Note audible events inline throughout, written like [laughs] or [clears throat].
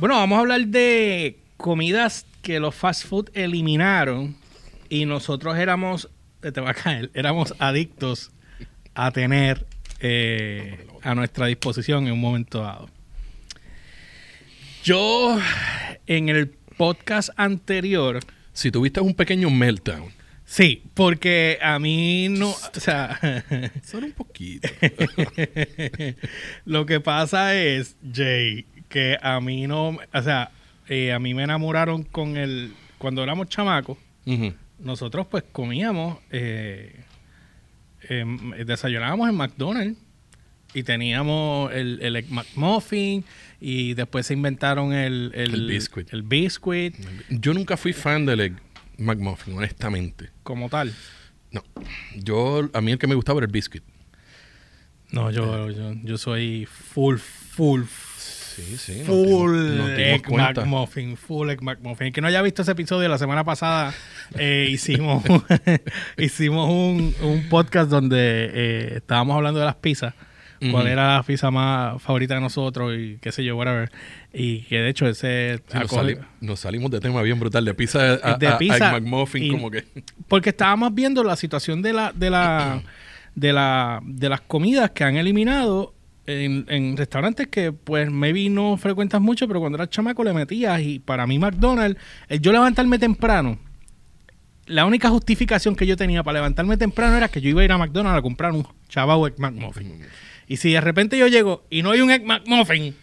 Bueno, vamos a hablar de comidas que los fast food eliminaron y nosotros éramos, te va a caer, éramos adictos a tener eh, a nuestra disposición en un momento dado. Yo, en el podcast anterior, Si tuviste un pequeño meltdown, sí, porque a mí no, o sea, solo un poquito. [laughs] lo que pasa es, Jay, que a mí no, o sea, eh, a mí me enamoraron con el, cuando éramos chamacos, nosotros pues comíamos, eh, em, desayunábamos en McDonald's y teníamos el, el McMuffin y después se inventaron el, el, El biscuit. el biscuit Yo nunca fui fan del Egg McMuffin, honestamente. como tal. No. Yo, a mí el que me gustaba era el biscuit. No, yo, yo, yo soy full, full, Sí, sí. full dimos Egg. McMuffin, full Egg McMuffin. El que no haya visto ese episodio, la semana pasada eh, hicimos, [laughs] [laughs] hicimos un, un podcast donde eh, estábamos hablando de las pizzas. cuál era la pizza más favorita de nosotros y qué sé yo, whatever. Y que de hecho ese... Sí, nos, acoge- sali- nos salimos de tema bien brutal. De pizza a, De a- a pizza Egg McMuffin, y- como que. Porque estábamos viendo la situación de la, de la, de la, de las comidas que han eliminado en, en restaurantes que pues maybe no frecuentas mucho, pero cuando eras chamaco le metías. Y para mí McDonald's, el yo levantarme temprano, la única justificación que yo tenía para levantarme temprano era que yo iba a ir a McDonald's a comprar un chavao Egg McMuffin. Y si de repente yo llego y no hay un Egg McMuffin,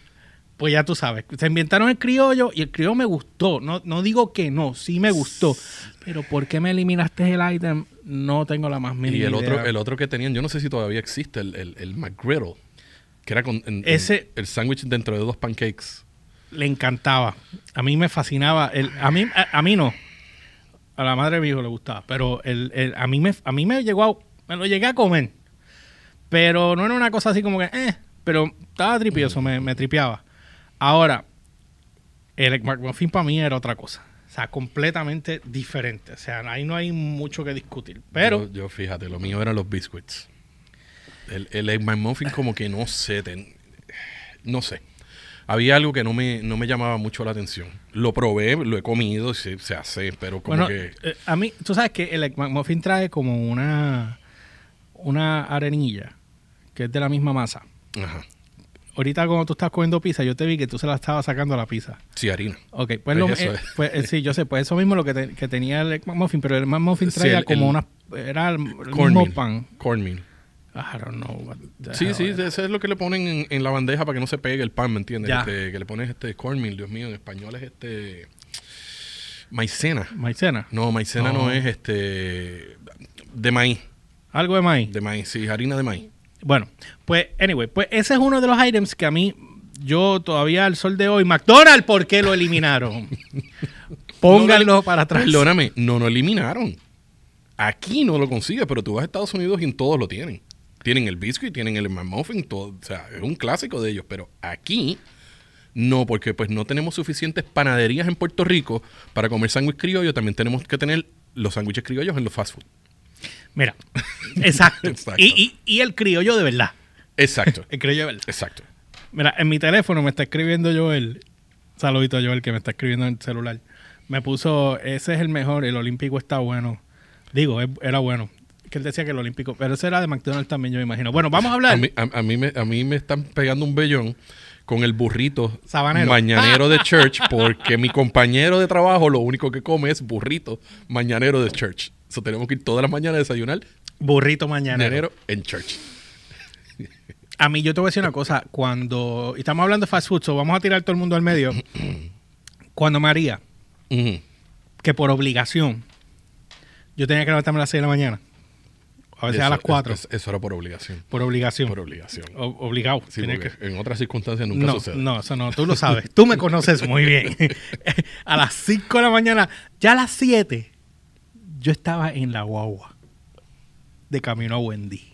pues ya tú sabes. Se inventaron el criollo y el criollo me gustó. No, no digo que no, sí me gustó. Pero ¿por qué me eliminaste el item? No tengo la más mínima Y el otro, idea. el otro que tenían, yo no sé si todavía existe, el, el, el McGriddle, que era con en- en- Ese- el sándwich dentro de dos pancakes. Le encantaba. A mí me fascinaba. El, a, mí, a, a mí no. A la madre de mi hijo le gustaba. Pero el, el- a, mí me, a mí me llegó a, me lo llegué a comer. Pero no era una cosa así como que, eh, pero estaba tripioso, me, me tripeaba. Ahora, el McMuffin para mí era otra cosa. O sea, completamente diferente. O sea, ahí no hay mucho que discutir. Pero, Yo, yo, fíjate, lo mío eran los biscuits. El, el Egg McMuffin como que no sé, ten- no sé. Había algo que no me, no me llamaba mucho la atención. Lo probé, lo he comido, se, se hace, pero como bueno, que... eh, a mí, tú sabes que el Egg McMuffin trae como una, una arenilla que es de la misma masa. Ajá. Ahorita cuando tú estás comiendo pizza, yo te vi que tú se la estabas sacando a la pizza. Sí, harina. Ok, pues, lo- eso eh, es. pues, eh, sí, yo sé, pues eso mismo lo que, te- que tenía el McMuffin, pero el McMuffin Sí, traía el- como el- una... Era el, mismo pan. Cornmeal. I don't know. what the Sí, sí, is- eso es lo que le ponen en, en la bandeja para que no se pegue el pan, ¿me entiendes? Este, que le pones este cornmeal, Dios mío, en español es este... Maicena. Maicena. No, maicena no, No. es este... De maíz. Algo de maíz. De maíz, sí, harina de maíz. Bueno, pues, anyway, pues ese es uno de los items que a mí, yo todavía al sol de hoy, McDonald's, ¿por qué lo eliminaron? [laughs] Pónganlo No, para atrás. Perdóname, no lo eliminaron. Aquí no lo consigues, pero tú vas a Estados Unidos y en todos lo tienen. Tienen el biscuit, tienen el McMuffin, todo. O sea, es un clásico de ellos. Pero aquí no, porque pues no tenemos suficientes panaderías en Puerto Rico para comer sándwich criollo. También tenemos que tener los sándwiches criollos en los fast food. Mira, exacto. [laughs] Exacto. Y, y- y el criollo de verdad. Exacto, [laughs] El criollo de verdad. exacto. Mira, en mi teléfono me está escribiendo Joel. Saludito a Joel que me está escribiendo en el celular. Me puso, ese es el mejor, el olímpico está bueno. Digo, era bueno. Que él decía que el olímpico, pero ese era de McDonald's también, yo me imagino. Bueno, vamos a hablar. A mí, a, a mí me, a mí me están pegando un vellón con el burrito Sabanero. mañanero [laughs] de church porque mi compañero de trabajo lo único que come es burrito mañanero de church. Eso tenemos que ir todas las mañanas a desayunar Burrito mañanero. en church. A mí yo te voy a decir una cosa. Cuando y estamos hablando de fast food, so vamos a tirar todo el mundo al medio. Cuando María, que por obligación, yo tenía que levantarme a las 6 de la mañana. A veces a las 4. es- eso era por obligación. por obligación. Por obligación. O- obligado. Sí, que- en otras circunstancias nunca No, sucede. no, eso no, tú lo sabes. Tú me conoces muy bien. [laughs] a las 5 de la mañana, ya a las 7, yo estaba en la guagua de camino a Wendy.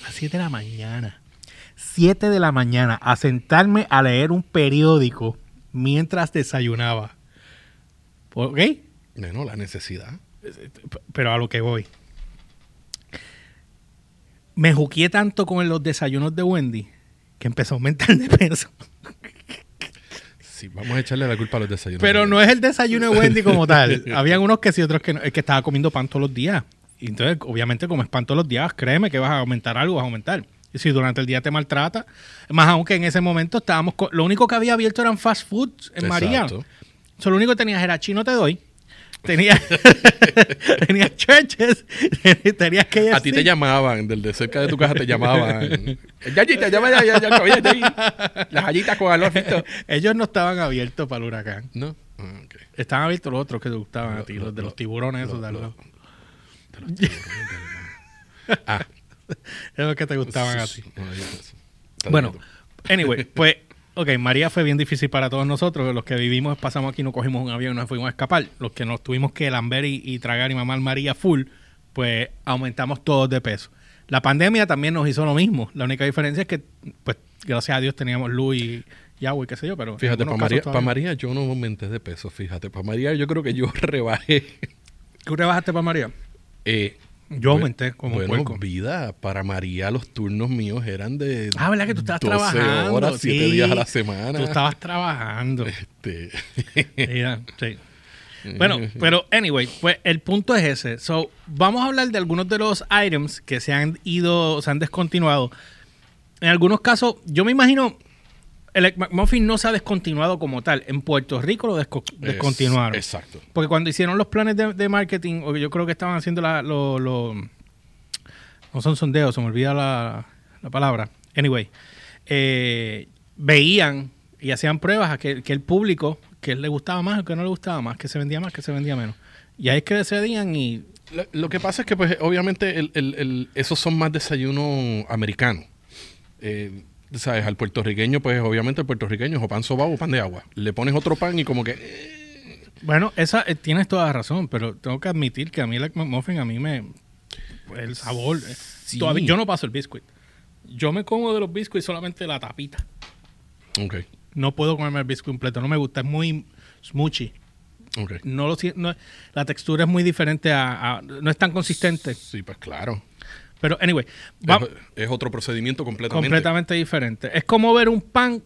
A las 7 de la mañana. 7 de la mañana a sentarme a leer un periódico mientras desayunaba. ¿Ok? Bueno, la necesidad. Pero a lo que voy. Me juqué tanto con los desayunos de Wendy que empezó a aumentar de peso. Sí, vamos a echarle la culpa a los desayunos. Pero no es el desayuno de Wendy como tal. [laughs] Habían unos que sí, otros que no. Es que estaba comiendo pan todos los días. Y entonces, obviamente, comes pan todos los días, créeme que vas a aumentar algo, vas a aumentar. Y si durante el día te maltrata, más aún que en ese momento estábamos. lo único que había abierto eran fast foods en María. Exacto. So, lo único que tenías era chino te doy. Tenías, [laughs] tenías churches, [laughs] tenías que A ti te llamaban, del de cerca de tu casa te llamaban. Yayita, llama ya, ya, ya, ya, ya, ya. Las gallitas con alojito. Ellos no estaban abiertos para el huracán. No. Ah. Estaban abiertos los otros que te gustaban a ti, lo- los de lo- los tiburones esos de los. Ah, Esos que te gustaban a ti. Bueno, anyway, pues, ok, María fue bien difícil para todos nosotros. Los que vivimos, pasamos aquí, no cogimos un avión y nos fuimos a escapar. Los que nos tuvimos que lamber y, y tragar y mamar María full, pues aumentamos todos de peso. La pandemia también nos hizo lo mismo. La única diferencia es que, pues, gracias a Dios teníamos luz y, y agua y qué sé yo, pero... Fíjate, para María, pa' María yo no aumenté de peso, fíjate. Para María yo creo que yo [laughs] rebajé. ¿Tú rebajaste para María? eh, Yo aumenté como bueno, puerco. vida, para María los turnos míos eran de Ah, ¿verdad que tú estabas 12 trabajando? horas, 7 Sí, días a la semana. Tú estabas trabajando. Este, Mira, sí. [laughs] Bueno, pero anyway, pues el punto es ese. So, vamos a hablar de algunos de los items que se han ido, se han descontinuado. En algunos casos, yo me imagino, el McMuffin no se ha descontinuado como tal. En Puerto Rico lo desco- descontinuaron. Es- exacto. Porque cuando hicieron los planes de, de marketing, o yo creo que estaban haciendo la, lo, lo- no son sondeos, se me olvida la, la palabra. Anyway, eh, veían y hacían pruebas a que, que el público, que le gustaba más o que no le gustaba más, que se vendía más, que se vendía menos. Y ahí es que decidían y Lo, lo que pasa es que, pues, obviamente, el, el- el- esos son más desayunos americanos. Eh, ¿Sabes? Al puertorriqueño, pues, obviamente, el puertorriqueño es o pan sobao o pan de agua. Le pones otro pan y como que... eh, bueno, esa eh, tienes toda la razón, pero tengo que admitir que a mí el McMuffin a mí me pues, el sabor eh, todavía- yo no paso el biscuit. Yo me como de los biscuits solamente la tapita. Ok, No puedo comerme el biscuit completo, no me gusta, es muy smoochy. ok. No lo no- la textura es muy diferente a, a- no es tan consistente. Sí, pues claro. Pero anyway, va Es, es otro procedimiento completamente. completamente diferente. Es como ver un pan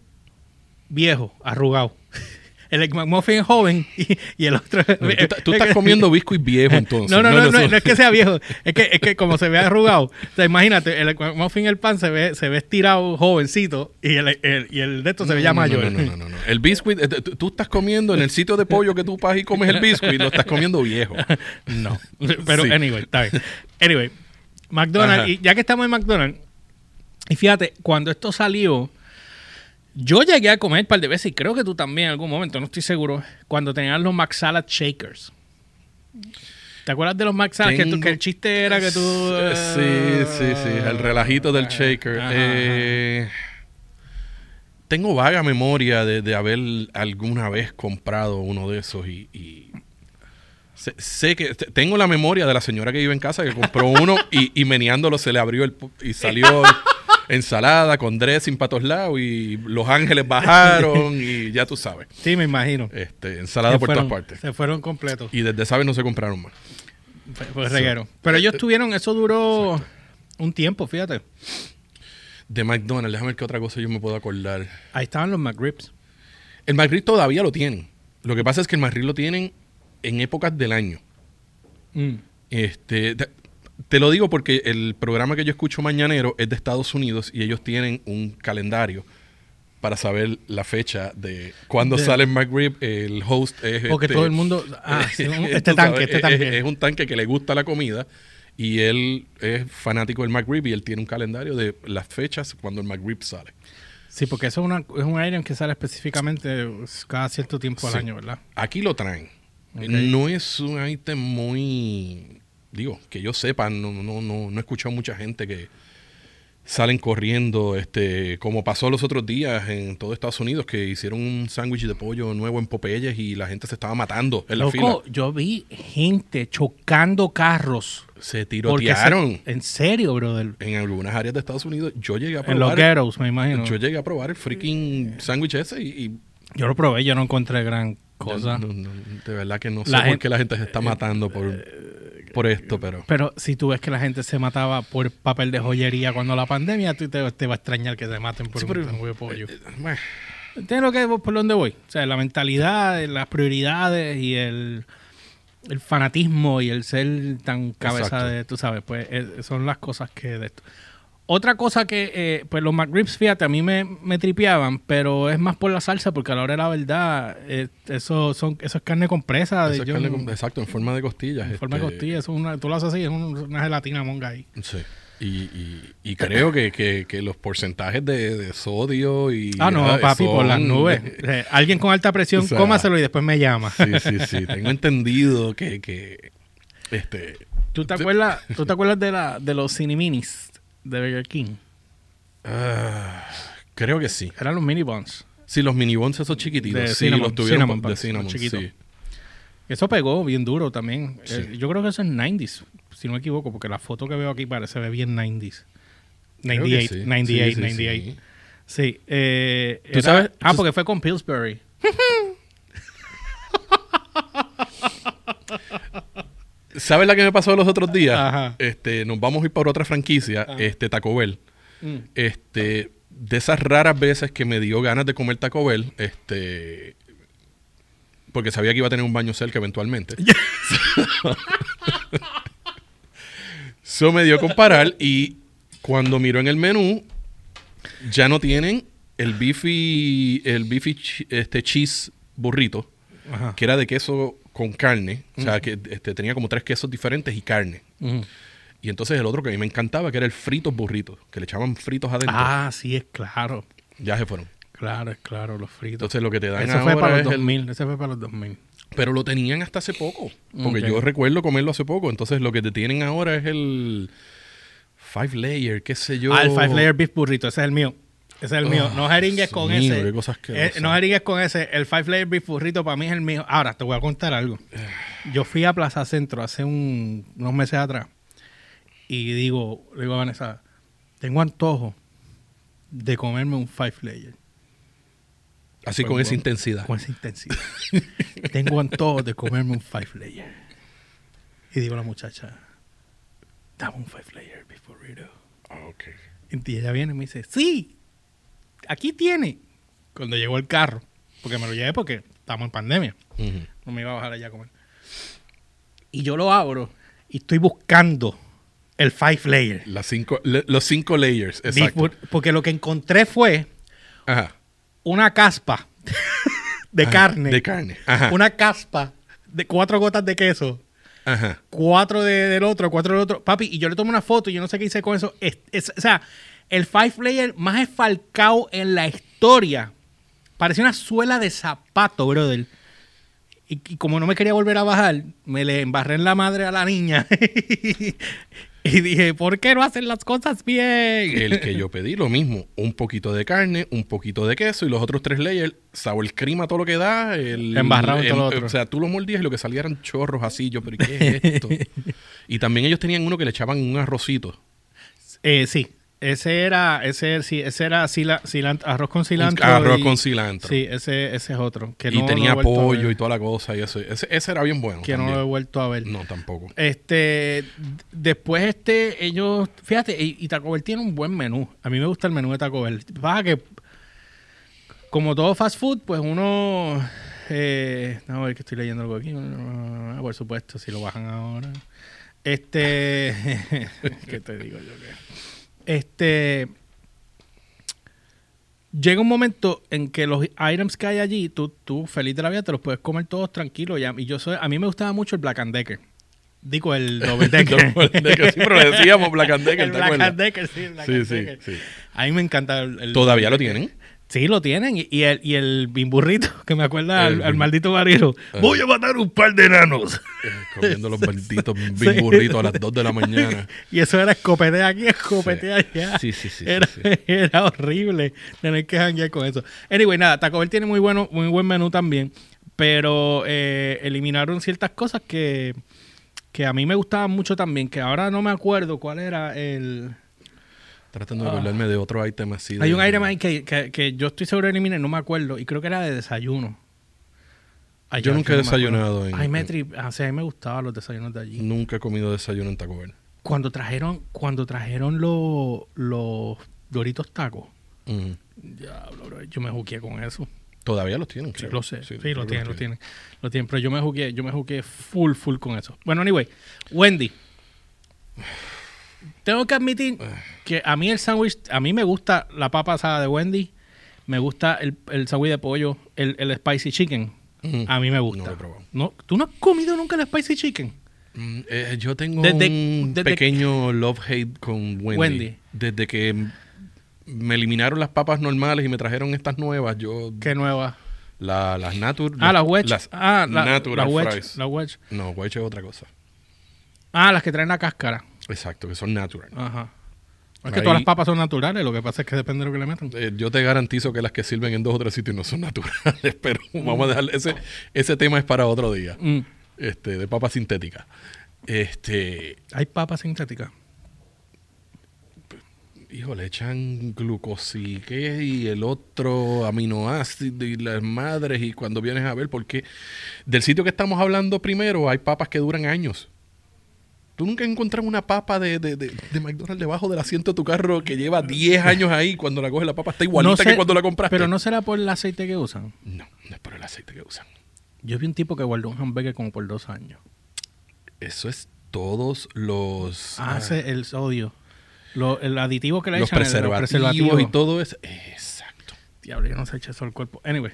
viejo, arrugado. [laughs] El Egg McMuffin es joven y, y el otro No, tú, estás- tú estás comiendo biscuit [laughs] viejo entonces. No, no, no, no, no es que sea viejo, es que, es que como se ve arrugado. O sea, imagínate, el Egg McMuffin, el pan se ve, se ve estirado jovencito y el, el- y el de esto se ve ya mayor. No, no, no, no. El biscuit, eh, tú, tú estás comiendo en el sitio de pollo que tú vas y comes el biscuit, lo estás comiendo viejo. [laughs] No. Pero Sí. anyway, está bien. Anyway, McDonald's, Ajá. y ya que estamos en McDonald's, y fíjate, cuando esto salió, yo llegué a comer un par de veces, y creo que tú también en algún momento, no estoy seguro, cuando tenían los McSalad Shakers. ¿Te acuerdas de los? Que, tú- Tengo- que el chiste era que tú... Sí, sí, sí. El relajito del shaker. Ajá, Eh, tengo vaga memoria de, de haber alguna vez comprado uno de esos y... y sé, sé que te- tengo la memoria de la señora que vive en casa que compró uno [laughs] y, y meneándolo se le abrió el y salió [laughs] ensalada con dressing para todos lados y los ángeles bajaron y ya tú sabes. Sí, me imagino. Este, ensalada Se por fueron- todas partes. Se fueron completos. Y desde esa vez no se compraron más. Fue reguero. Pero ellos tuvieron, eso duró un tiempo, fíjate. De McDonald's, déjame ver qué otra cosa yo me puedo acordar. Ahí estaban los McRibs. El McRib todavía lo tienen. Lo que pasa es que el McRib lo tienen en épocas del año. Mm. Este, te, te lo digo porque el programa que yo escucho mañanero es de Estados Unidos y ellos tienen un calendario para saber la fecha de cuando De- sale el McRib. El host es Porque este- todo el mundo... Ah, [laughs] un- este sabes, tanque, este es- tanque. Es, un tanque que le gusta la comida y él es fanático del McRib y él tiene un calendario de las fechas cuando el McRib sale. Sí, porque eso es, una, es un item que sale específicamente cada cierto tiempo al Sí. año, ¿verdad? Aquí lo traen. No es un ítem muy. Digo, que yo sepa, no, no, no, no he escuchado mucha gente que salen corriendo, este, como pasó los otros días en todo Estados Unidos, que hicieron un sándwich de pollo nuevo en Popeyes y la gente se estaba matando en la fila. Yo vi gente chocando carros. Se porque se- tirotearon en serio, brother. en algunas áreas de Estados Unidos. Yo llegué a En los probar. ghettos, me imagino. yo Yo, llegué a probar el freaking sándwich ese y, y lo probé, yo no encontré gran cosa. no, no, de verdad que no sé por qué la gente se está matando por, por esto, pero. Pero si tú ves que la gente se mataba por papel de joyería cuando la pandemia, tú te, te va a extrañar que se maten por Sí, un pero- de pollo. Eh, bueno, ¿Entiendes lo que por donde voy? O sea, la mentalidad, las prioridades y el, el fanatismo y el ser tan cabeza Exacto. de, tú sabes, pues eh, son las cosas que de esto. Otra cosa que, eh, pues los McRibs, fíjate, a mí me, me tripeaban, pero es más por la salsa, porque a la hora de la verdad, eh, eso, son, eso es carne compresa. de es carne exacto, en forma de costillas. en forma de este, costilla, eso es una, tú lo haces así, es un- una gelatina monga ahí. Sí. Y, y, y creo que, que, que los porcentajes de, de sodio y... Ah, no, papi, por las nubes. Eh, alguien con alta presión, [laughs] O sea, cómaselo y después me llama. Sí, sí, sí. Tengo [laughs] entendido que, que este, ¿Tú te acuerdas, ¿tú te acuerdas de, la, de los cineminis de Burger King? ah, creo que sí. Eran los mini buns. Sí, los mini buns esos chiquititos. De sí, cinnamon, los tuvieron cinnamon de cinnamon, chiquitos. sí. Eso pegó bien duro también. Sí. Eh, yo creo que eso es 90s, si no me equivoco, porque la foto que veo aquí parece ve bien 90s. Creo que 98, sí. 98, Sí, sí, 98. sí. Eh, ¿Tú era- sabes- Ah, porque fue con Pillsbury. [laughs] ¿Sabes la que me pasó los otros días? Ajá. Este, nos vamos a ir por otra franquicia, Ajá. este Taco Bell. Mm. Este, de esas raras veces que me dio ganas de comer Taco Bell, este, porque sabía que iba a tener un baño cerca eventualmente. [laughs] Eso me dio comparar y cuando miro en el menú ya no tienen el beefy el beefy este cheese burrito Ajá. que era de queso con carne, o sea, que este, tenía como tres quesos diferentes y carne. Y entonces el otro que a mí me encantaba, que era el fritos burritos, que le echaban fritos adentro. Ah, sí, es claro. Ya se fueron. Claro, es claro, los fritos. Entonces lo que te dan Ese fue ahora para los es el- 2000. Ese fue para los 2000. Pero lo tenían hasta hace poco. Porque Ok. yo recuerdo comerlo hace poco. Entonces lo que te tienen ahora es el five layer, qué sé yo. Ah, el Five Layer Beef Burrito, ese es el mío. Ese es el mío. Oh, No jeringues con mío, ese. Eh, no jeringues con ese. El Five Layer Beef Burrito para mí es el mío. Ahora, te voy a contar algo. [sighs] Yo fui a Plaza Centro hace un- unos meses atrás y digo, le digo a Vanessa, tengo antojo de comerme un Five Layer. Así Pues, con esa intensidad. Con esa intensidad. [laughs] tengo antojo de comerme un Five Layer. Y digo a la muchacha, dame un Five Layer Beef Burrito. Ah, ok. Y ella viene y me dice, sí, aquí tiene. Cuando llegó el carro, porque me lo llevé porque estamos en pandemia, no me iba a bajar allá a comer. Y yo lo abro y estoy buscando el five layer. Las cinco, le- los cinco layers, exacto. porque lo que encontré fue Ajá. una caspa [laughs] de Ajá, carne. De carne. Ajá. Una caspa de cuatro gotas de queso. Ajá. cuatro de- del otro, cuatro del otro. Papi, y yo le tomo una foto y yo no sé qué hice con eso. Es- es- o sea, el five layer más esfalcado en la historia. Parecía una suela de zapato, brother. Y, y como no me quería volver a bajar, me le embarré en la madre a la niña. [laughs] y dije, ¿por qué no hacen las cosas bien? El que yo [laughs] pedí, lo mismo. Un poquito de carne, un poquito de queso y los otros tres layers, sour cream a todo lo que da. El, Embarrado el- todo lo otro. O sea, tú lo mordías y lo que salía eran chorros así. Yo, pero ¿y ¿qué es esto? [laughs] y también ellos tenían uno que le echaban un arrocito. Eh, sí, ese era, ese, sí, ese era cila- cilan- arroz con cilantro. Arroz y- con cilantro. Sí, ese, ese es otro. Que y no- no tenía a pollo y toda la cosa. Y eso. Ese, ese era bien bueno. que no lo he vuelto a ver. No, tampoco. Este, después este, ellos, fíjate, y, y Taco Bell tiene un buen menú. A mí me gusta el menú de Taco Bell. Pasa que, como todo fast food, pues uno, eh, a ver que estoy leyendo algo aquí. Ah, Por supuesto, si lo bajan ahora. Este, [laughs] ¿qué te digo yo? que? Este, llega un momento en que los items que hay allí, tú, tú feliz de la vida, te los puedes comer todos tranquilos. Y yo soy, a mí me gustaba mucho el Black and Decker. Digo, el [laughs] Double Decker. Sí, pero le decíamos Black and [laughs] Decker, el ¿te Black acuerdas? and Decker, sí, el Black Sí, and sí, Decker. sí. A mí me encanta el... el ¿Todavía lo tienen? Sí, lo tienen. Y, y el, y el bimburrito, [laughs] que me acuerda al, al maldito barrio. Ajá. Voy a matar un par de enanos. [laughs] Eh, comiendo los malditos [laughs] bimburritos a las 2 de la mañana. Y eso era escopetea aquí, escopetea Sí. allá. Sí, sí, sí, Era, sí, sí. era horrible tener que janguear con eso. Anyway, nada, Taco Bell tiene muy, bueno, muy buen menú también. Pero eh, eliminaron ciertas cosas que, que a mí me gustaban mucho también. Que ahora no me acuerdo cuál era el... Tratando de acordarme de otro item así. Hay de- un aire más que, que, que yo estoy seguro de eliminar, no me acuerdo. Y creo que era de desayuno. Ay, Yo nunca he desayunado en- Ay, me ah, sí, a mí me gustaban los desayunos de allí. Nunca he comido desayuno en Taco Bell. Cuando trajeron, cuando trajeron los, los Doritos tacos, Ujú. Diablo, bro, yo me juqué con eso. Todavía los tienen. Sí, creo. lo sé. Sí, creo lo tienen, lo tienen. Lo tienen. Pero yo me jugué, yo me jugué full, full con eso. Bueno, anyway, Wendy. Tengo que admitir que a mí el sándwich, a mí me gusta la papa asada de Wendy, me gusta el, el sándwich de pollo, el, el spicy chicken. Ujú. A mí me No gusta. lo he probado. No, ¿Tú no has comido nunca el spicy chicken? Mm, eh, yo tengo Desde- un desde- pequeño love-hate con Wendy. Wendy. Desde que me eliminaron las papas normales y me trajeron estas nuevas, yo... Qué nueva. La, las natural... Ah, las wedge. Las ah, la, natural la wedge. fries. La wedge. No, wedge es otra cosa. Ah, las que traen la cáscara. Exacto, que son natural. Ajá. Es que Ahí- todas las papas son naturales, lo que pasa es que depende de lo que le metan. Eh, yo te garantizo que las que sirven en dos o tres sitios no son [laughs] naturales, pero vamos a dejar ese, ese tema es para otro día. Mm. Este, de papa sintética. Este, Hay papas sintéticas. hijo, le echan glucosique y el otro aminoácido y las madres y cuando vienes a ver, porque del sitio que estamos hablando primero hay papas que duran años. Tú nunca encuentras una papa de, de, de, de McDonald's debajo del asiento de tu carro que lleva 10 años ahí cuando la coges la papa está igualita No sé, que cuando la compraste. Pero no será por el aceite que usan. No, no es por el aceite que usan. Yo vi un tipo que guardó un hamburger como por dos años. Eso es todos los, ah, Hace el sodio. Lo- el aditivo que le los echan. el- preservativos, y todo eso. Exacto. Diablo, yo no sé echar eso al cuerpo. Anyway.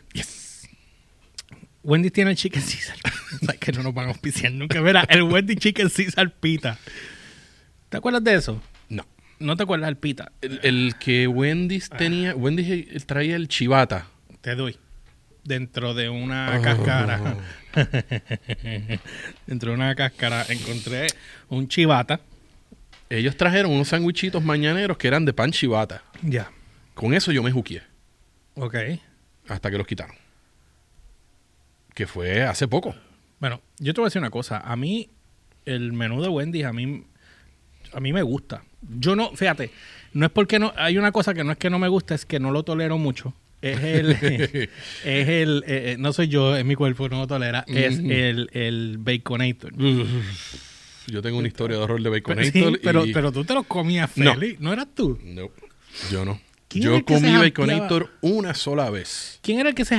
Wendy tiene el chicken Caesar. [laughs] o sea, que no nos van a auspiciar nunca. Mira, el Wendy Chicken Caesar pita. ¿Te acuerdas de eso? No. ¿No te acuerdas del pita? El, el que Wendy's tenía, Wendy's traía el chivata. Te doy. Dentro de una Oh. cáscara. [laughs] Dentro de una cáscara encontré un chivata. Ellos trajeron unos sandwichitos mañaneros que eran de pan chivata. Ya. Con eso yo me juqué Ok. hasta que los quitaron. Que fue hace poco. Bueno, yo te voy a decir una cosa. A mí, el menú de Wendy's, a mí, a mí me gusta. Yo no, fíjate, no es porque no, hay una cosa que no es que no me gusta, es que no lo tolero mucho. Es el, [laughs] es el, eh, eh, no soy yo, es mi cuerpo, no lo tolera, es Ujú. el, el Baconator. [laughs] Yo tengo una historia de horror de Pero, Baconator. sí, pero, y- pero tú te lo comías No. feliz, ¿no eras tú? No, yo no. ¿Quién era Yo comí? Baconator una sola vez. ¿Quién era el que se,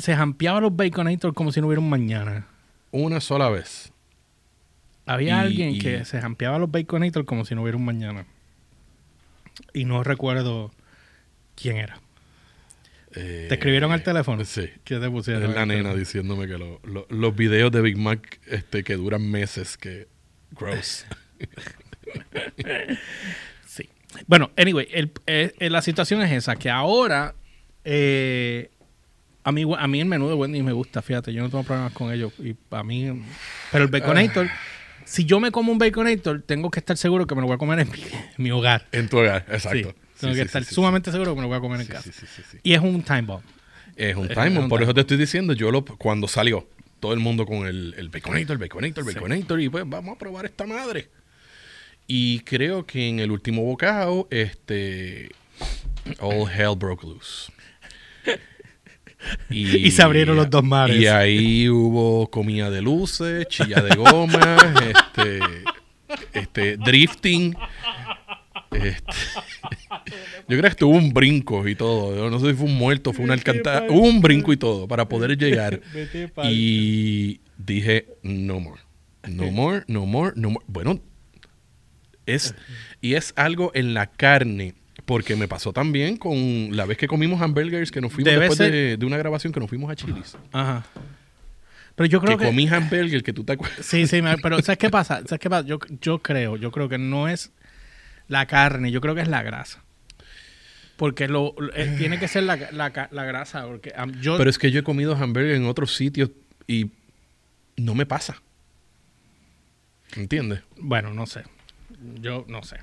se jampeaba los Baconator como si no hubiera un mañana? Una sola vez. Había Y- alguien y- que se jampeaba los Baconator como si no hubiera un mañana. Y no recuerdo quién era. Eh, ¿Te escribieron al teléfono? Sí. ¿Qué te pusieron? Es la nena diciéndome que lo- lo- los videos de Big Mac este, que duran meses, que gross. [laughs] Bueno, anyway, el- eh, eh, la situación es esa, que ahora eh, a, mí, a mí el menú de Wendy me gusta, fíjate, yo no tengo problemas con ello. Y a mí, pero el Baconator, si yo me como un Baconator, tengo que estar seguro que me lo voy a comer en mi, en mi hogar. en tu hogar, Sí, exacto. tengo Sí, que sí, estar sumamente seguro que me lo voy a comer en casa. sí, sí, sí, sí. Y es un time bomb. Es un time bomb, por eso te estoy diciendo, yo lo cuando salió, todo el mundo con el, el Baconator, el Baconator, el. Baconator, y pues vamos a probar esta madre. Y creo que en el último bocado, este, all hell broke loose. [laughs] Y se abrieron los dos mares. Y ahí hubo comida de luces, chilla de goma, [laughs] este, este, drifting. Este, [laughs] yo creo que estuvo un brinco y todo. Yo no sé si fue un muerto, fue una alcantarilla. Hubo un brinco y todo para poder llegar. Y dije, no more. No more, no more, no more. Bueno, es, y es algo en la carne. Porque me pasó también con la vez que comimos hamburgers que nos fuimos Debe después ser- de, de una grabación que nos fuimos a Chili's. Ajá. Pero yo creo que, que... comí hamburger que tú te acuerdas. Sí, sí, pero ¿sabes qué pasa? ¿Sabes qué pasa? Yo, yo creo, yo creo que no es la carne, yo creo que es la grasa. Porque lo, eh, tiene que ser la, la grasa, porque yo... Pero es que yo he comido hamburger en otros sitios y no me pasa. ¿Entiendes? bueno, no sé. Yo no sé.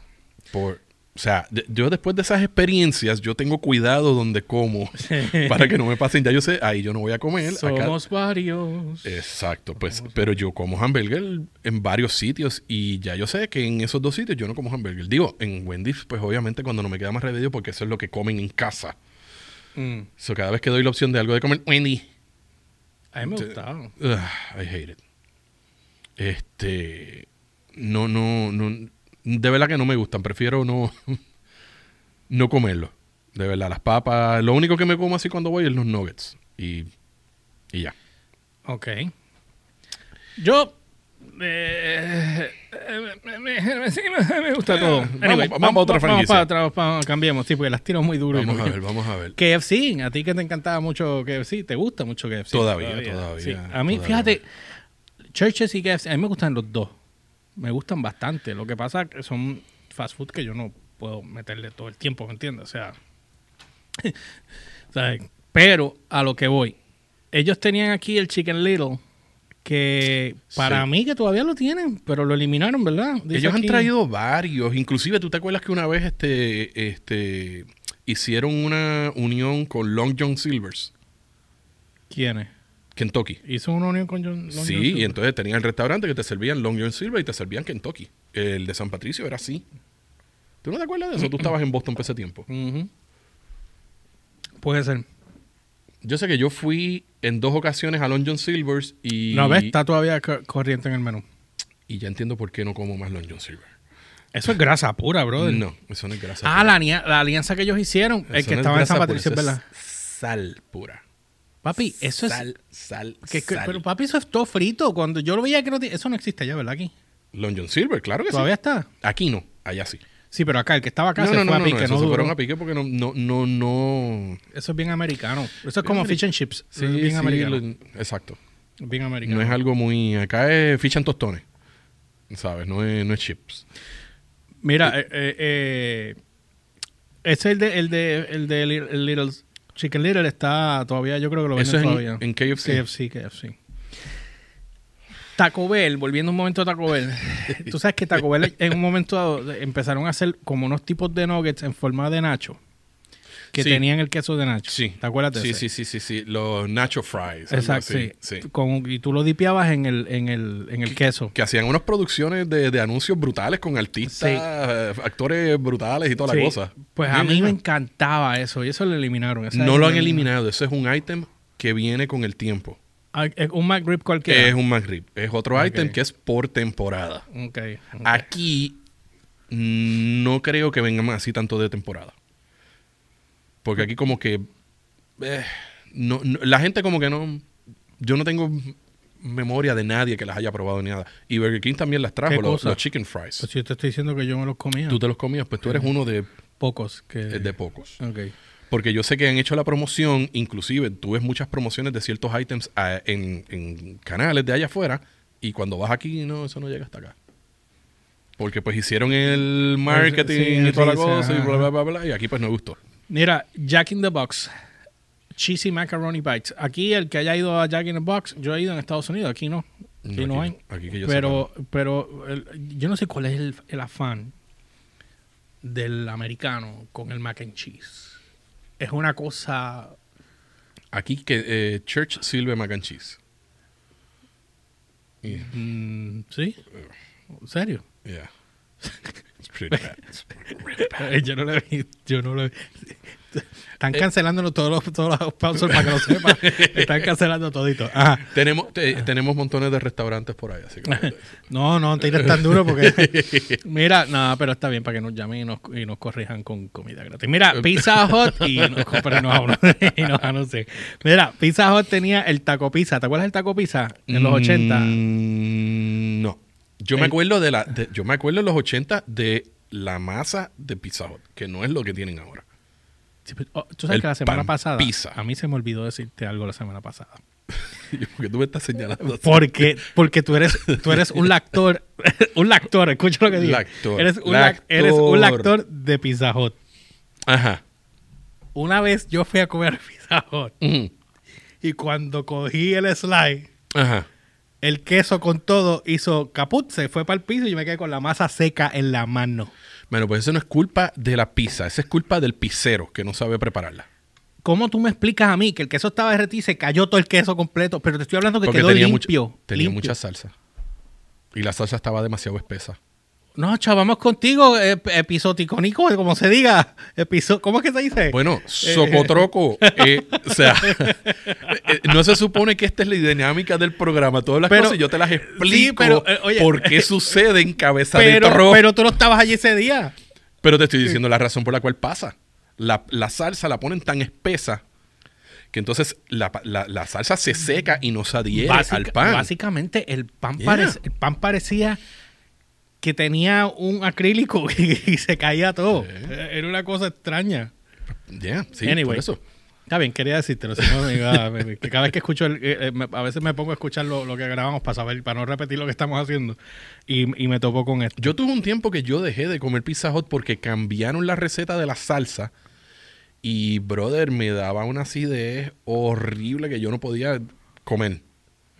Por, o sea, yo después de esas experiencias, yo tengo cuidado donde como [laughs] para que no me pasen. Ya yo sé, ahí yo no voy a comer. acá- Somos varios. Exacto, pues, pero yo como hamburger en varios sitios y ya yo sé que en esos dos sitios yo no como hamburger. Digo, en Wendy's, pues obviamente cuando no me queda más remedio porque eso es lo que comen en casa. Mm. So, cada vez que doy la opción de algo de comer, Wendy, A mí me gustaba. I hate it. Este, no, no, no, de verdad que no me gustan. Prefiero no, [laughs] no comerlo. De verdad, las papas. Lo único que me como así cuando voy es los nuggets. Y, y ya. Ok. Yo. eh, me, gusta todo. Vamos- vamos a otra franquicia. Vamos para otra, pa- cambiemos, sí, porque las tiro muy duro. Vamos a ver, vamos a ver. KFC, a ti que te encantaba mucho KFC, te gusta mucho KFC. Todavía, todavía, Sí. A mí, todavía. fíjate, Churches y KFC, a mí me gustan los dos. Me gustan bastante. Lo que pasa es que son fast food que yo no puedo meterle todo el tiempo, ¿me entiendes? O sea, [laughs] o sea, pero a lo que voy. Ellos tenían aquí el Chicken Little, que para Sí. mí que todavía lo tienen, pero lo eliminaron, ¿verdad? Dice Ellos han traído varios. Inclusive, ¿tú te acuerdas que una vez este, este, hicieron una unión con Long John Silvers, ¿Quiénes? Kentucky? Hizo una unión con John. Long John sí, Silver. y entonces tenían el restaurante que te servían Long John Silver y te servían Kentucky. El de San Patricio era así. ¿Tú no te acuerdas de eso? Tú estabas en Boston por ese tiempo. Puede ser. Yo sé que yo fui en dos ocasiones a Long John Silvers y, No, ves, está todavía co- corriente en el menú. y ya entiendo por qué no como más Long John Silver. Eso es grasa pura, brother. No, eso no es grasa. Ah, pura. la, alia- la alianza que ellos hicieron, el que no es estaba en San pura, Patricio, es eso verdad. Sal pura. Papi, eso es. Sal, sal, que- sal. pero papi, eso es todo frito. Cuando yo lo veía que no Eso no existe ya, ¿verdad? Aquí. Long John Silver, claro que ¿Todavía sí. está? Aquí no, allá sí. Sí, pero acá, el que estaba acá no, se no, fue no, a pique, no, eso se fueron a pique porque no, no, no, no. Eso es bien americano. Eso es como fish and chips. Sí, es bien sí, americano. lo- exacto. Bien americano. No es algo muy. Acá es ficha en tostones. ¿Sabes? No es, no es chips. Mira, eh, eh, eh, ese el de, el de, el de Little Chicken Little está todavía, yo creo que lo Eso venden es todavía. en, en KFC. KFC, KFC. Taco Bell, volviendo un momento a Taco Bell. [laughs] Tú sabes que Taco Bell en un momento dado empezaron a hacer como unos tipos de nuggets en forma de nacho. Que Sí. tenían el queso de nacho. Sí. ¿Te acuerdas de Sí, ese? sí, sí, sí, sí. Los nacho fries. Exacto, sí. sí. Con- y tú lo dipiabas en el, en el, en el queso. Que hacían unas producciones de, de anuncios brutales con artistas, eh, actores brutales y toda la cosa. Pues a mí me encantaba eso. Y eso lo eliminaron. Esa No lo han eliminado. Ese es un item que viene con el tiempo. Ah, Un McRib cualquiera. Es un McRib. Es otro Ok. item que es por temporada. Ok, ok. Aquí mm, no creo que vengan así tanto de temporada. Porque aquí como que... eh, no, no- la gente como que no... Yo no tengo memoria de nadie que las haya probado ni nada. Y Burger King también las trajo, ¿Qué los, chicken fries. Pues yo te estoy diciendo que yo me los comía. Tú te los comías, pues tú eres uno de, Pocos. Que... de pocos. Ok. Porque yo sé que han hecho la promoción, inclusive tú ves muchas promociones de ciertos items ah, en, en canales de allá afuera y cuando vas aquí, no, eso no llega hasta acá. Porque pues hicieron el marketing sí, y toda la sí, cosa y bla, bla, bla, bla, y aquí pues no gustó. Mira, Jack in the Box. Cheesy Macaroni Bites. Aquí el que haya ido a Jack in the Box, yo he ido en Estados Unidos, aquí no. Aquí no, hay. Aquí que yo Pero, pero el- yo no sé cuál es el, el afán del americano con el mac and cheese. Es una cosa... Aquí que eh, Church sirve mac and cheese. Yeah, mm, ¿Sí? ¿En serio? yeah. [laughs] Pretty. Eh, yo no lo he visto. Yo no lo he Están cancelando todos los, todos los sponsors para que lo sepan. Están cancelando todito. Ajá. tenemos, te- tenemos montones de restaurantes por ahí, así que... [laughs] No, no te tires tan duro porque. [laughs] Mira, no, pero está bien para que nos llamen y nos, y nos corrijan con comida gratis. Mira, Pizza Hut y nos [laughs] compren y nos y nos anuncien. Mira, Pizza Hut tenía el taco pizza. ¿Te acuerdas del taco pizza en los 80? Mm. Yo me acuerdo de la de- yo me acuerdo en los 80 de la masa de Pizza Hut, que no es lo que tienen ahora. Sí, pero, oh, Tú sabes el que la semana pan pasada. pizza. A mí se me olvidó decirte algo la semana pasada. [laughs] Porque tú me estás señalando. Porque, porque tú eres, tú eres un lactor, [laughs] un lactor, escucha lo que digo. Lactor. Eres un, lac- eres un Lactor. lactor de Pizza Hut. Ajá. Una vez yo fui a comer [laughs] Pizza Hut Ujú. y cuando cogí el slide, Ajá. El queso con todo hizo caput, se fue para el piso y yo me quedé con la masa seca en la mano. Bueno, pues eso no es culpa de la pizza, esa es culpa del pizzero que no sabe prepararla. ¿Cómo tú me explicas a mí que el queso estaba derretido y se cayó todo el queso completo? Pero te estoy hablando que Porque quedó tenía, limpio. mucha, tenía limpio. mucha salsa. Y la salsa estaba demasiado espesa. No, chaval, vamos contigo, eh, episoticónico, como se diga. Episo ¿Cómo es que se dice? Bueno, socotroco. [laughs] eh, o sea, [laughs] eh, no se supone que esta es la dinámica del programa. Todas las Pero- cosas yo te las explico pero, eh, oye, por qué suceden cabeza de pero, toro. Pero, pero tú no estabas allí ese día. te estoy diciendo la razón por la cual pasa. la, la salsa la ponen tan espesa que entonces la, la- la salsa se seca y no se adhiere Básica- al pan. Básicamente, el pan, Yeah. el pan parecía que tenía un acrílico [laughs] y, se caía todo. Sí. Era una cosa extraña. Yeah, sí, Anyway. por eso. Está bien, quería decírtelo. Si no, iba que cada vez que escucho, el- eh, eh, me- a veces me pongo a escuchar lo, lo que grabamos para saber, para no repetir lo que estamos haciendo. Y, y me topó con esto. Yo tuve un tiempo que yo dejé de comer Pizza Hut porque cambiaron la receta de la salsa y, brother, me daba una acidez horrible que yo no podía comer.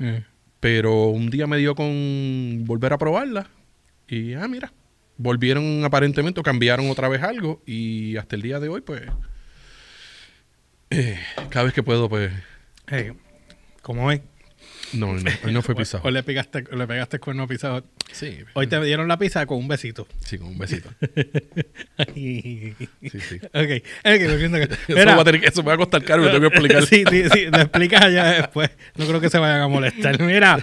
Eh. Pero un día me dio con volver a probarla y, ah, mira, volvieron aparentemente o cambiaron otra vez algo y hasta el día de hoy, pues, eh, cada vez que puedo, pues, Eh, ¿Cómo es? no, no, hoy no fue [laughs] Hoy Hut. le pegaste, le pegaste el cuerno a Hut. Sí, Hoy te dieron la pizza con un besito. sí, con un besito. [laughs] sí, Sí. Ok, ok, volviendo acá. [laughs] Eso, va a tener eso me va a costar caro, me tengo que explicar. Sí, sí, sí, lo explicas allá después. No creo que se vayan a molestar. Mira,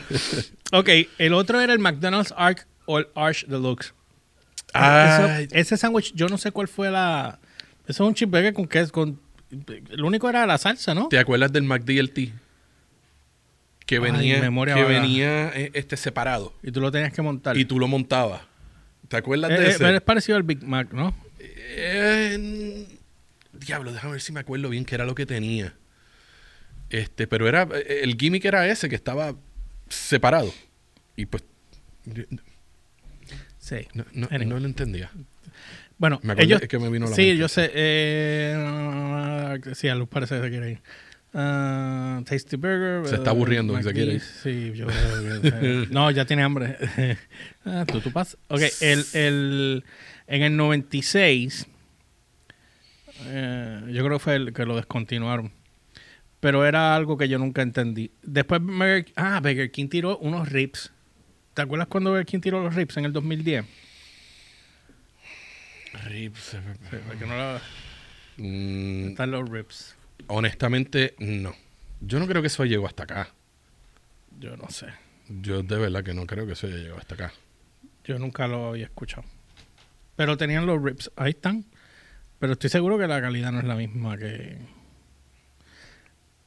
ok, el otro era el McDonald's Arch o el Arch Deluxe. Ay. Eso- ese sándwich, yo no sé cuál fue la. Eso es un cheeseburger con queso. Con, lo único era la salsa, ¿no? ¿Te acuerdas del McDLT? Que Ay, venía, memoria que venía eh, este separado Y tú lo tenías que montar. y tú lo montabas. ¿Te acuerdas Eh, de eh, ese? es parecido al Big Mac, ¿no? Eh, diablo, déjame ver si me acuerdo bien qué era lo que tenía. Este, pero era el gimmick era ese que estaba separado. Y pues Sí. no, no- Anyway. no lo entendía. Bueno, Me ellos. que me vino la sí, mente. yo sé. Eh, sí, a Luz parece que se quiere ir. Ah, tasty Burger. Se está eh, aburriendo y se quiere ir. McDee's, Sí, yo eh, [laughs] No, ya tiene hambre. [laughs] ah, tú, tú pasas. Ok, el, el, en el 96, eh, yo creo que fue el que lo descontinuaron. Pero era algo que yo nunca entendí. Después, Burger- ah, Burger King tiró unos ribs. ¿Te acuerdas cuando Burger King tiró los ribs en el 2010? Sí, porque no lo- Mm, están los ribs. honestamente, no. Yo no creo que eso llegó hasta acá. Yo no sé. Yo de verdad que no creo que eso haya llegado hasta acá. Yo nunca lo había escuchado. Pero tenían los ribs. Ahí están. Pero estoy seguro que la calidad no es la misma que.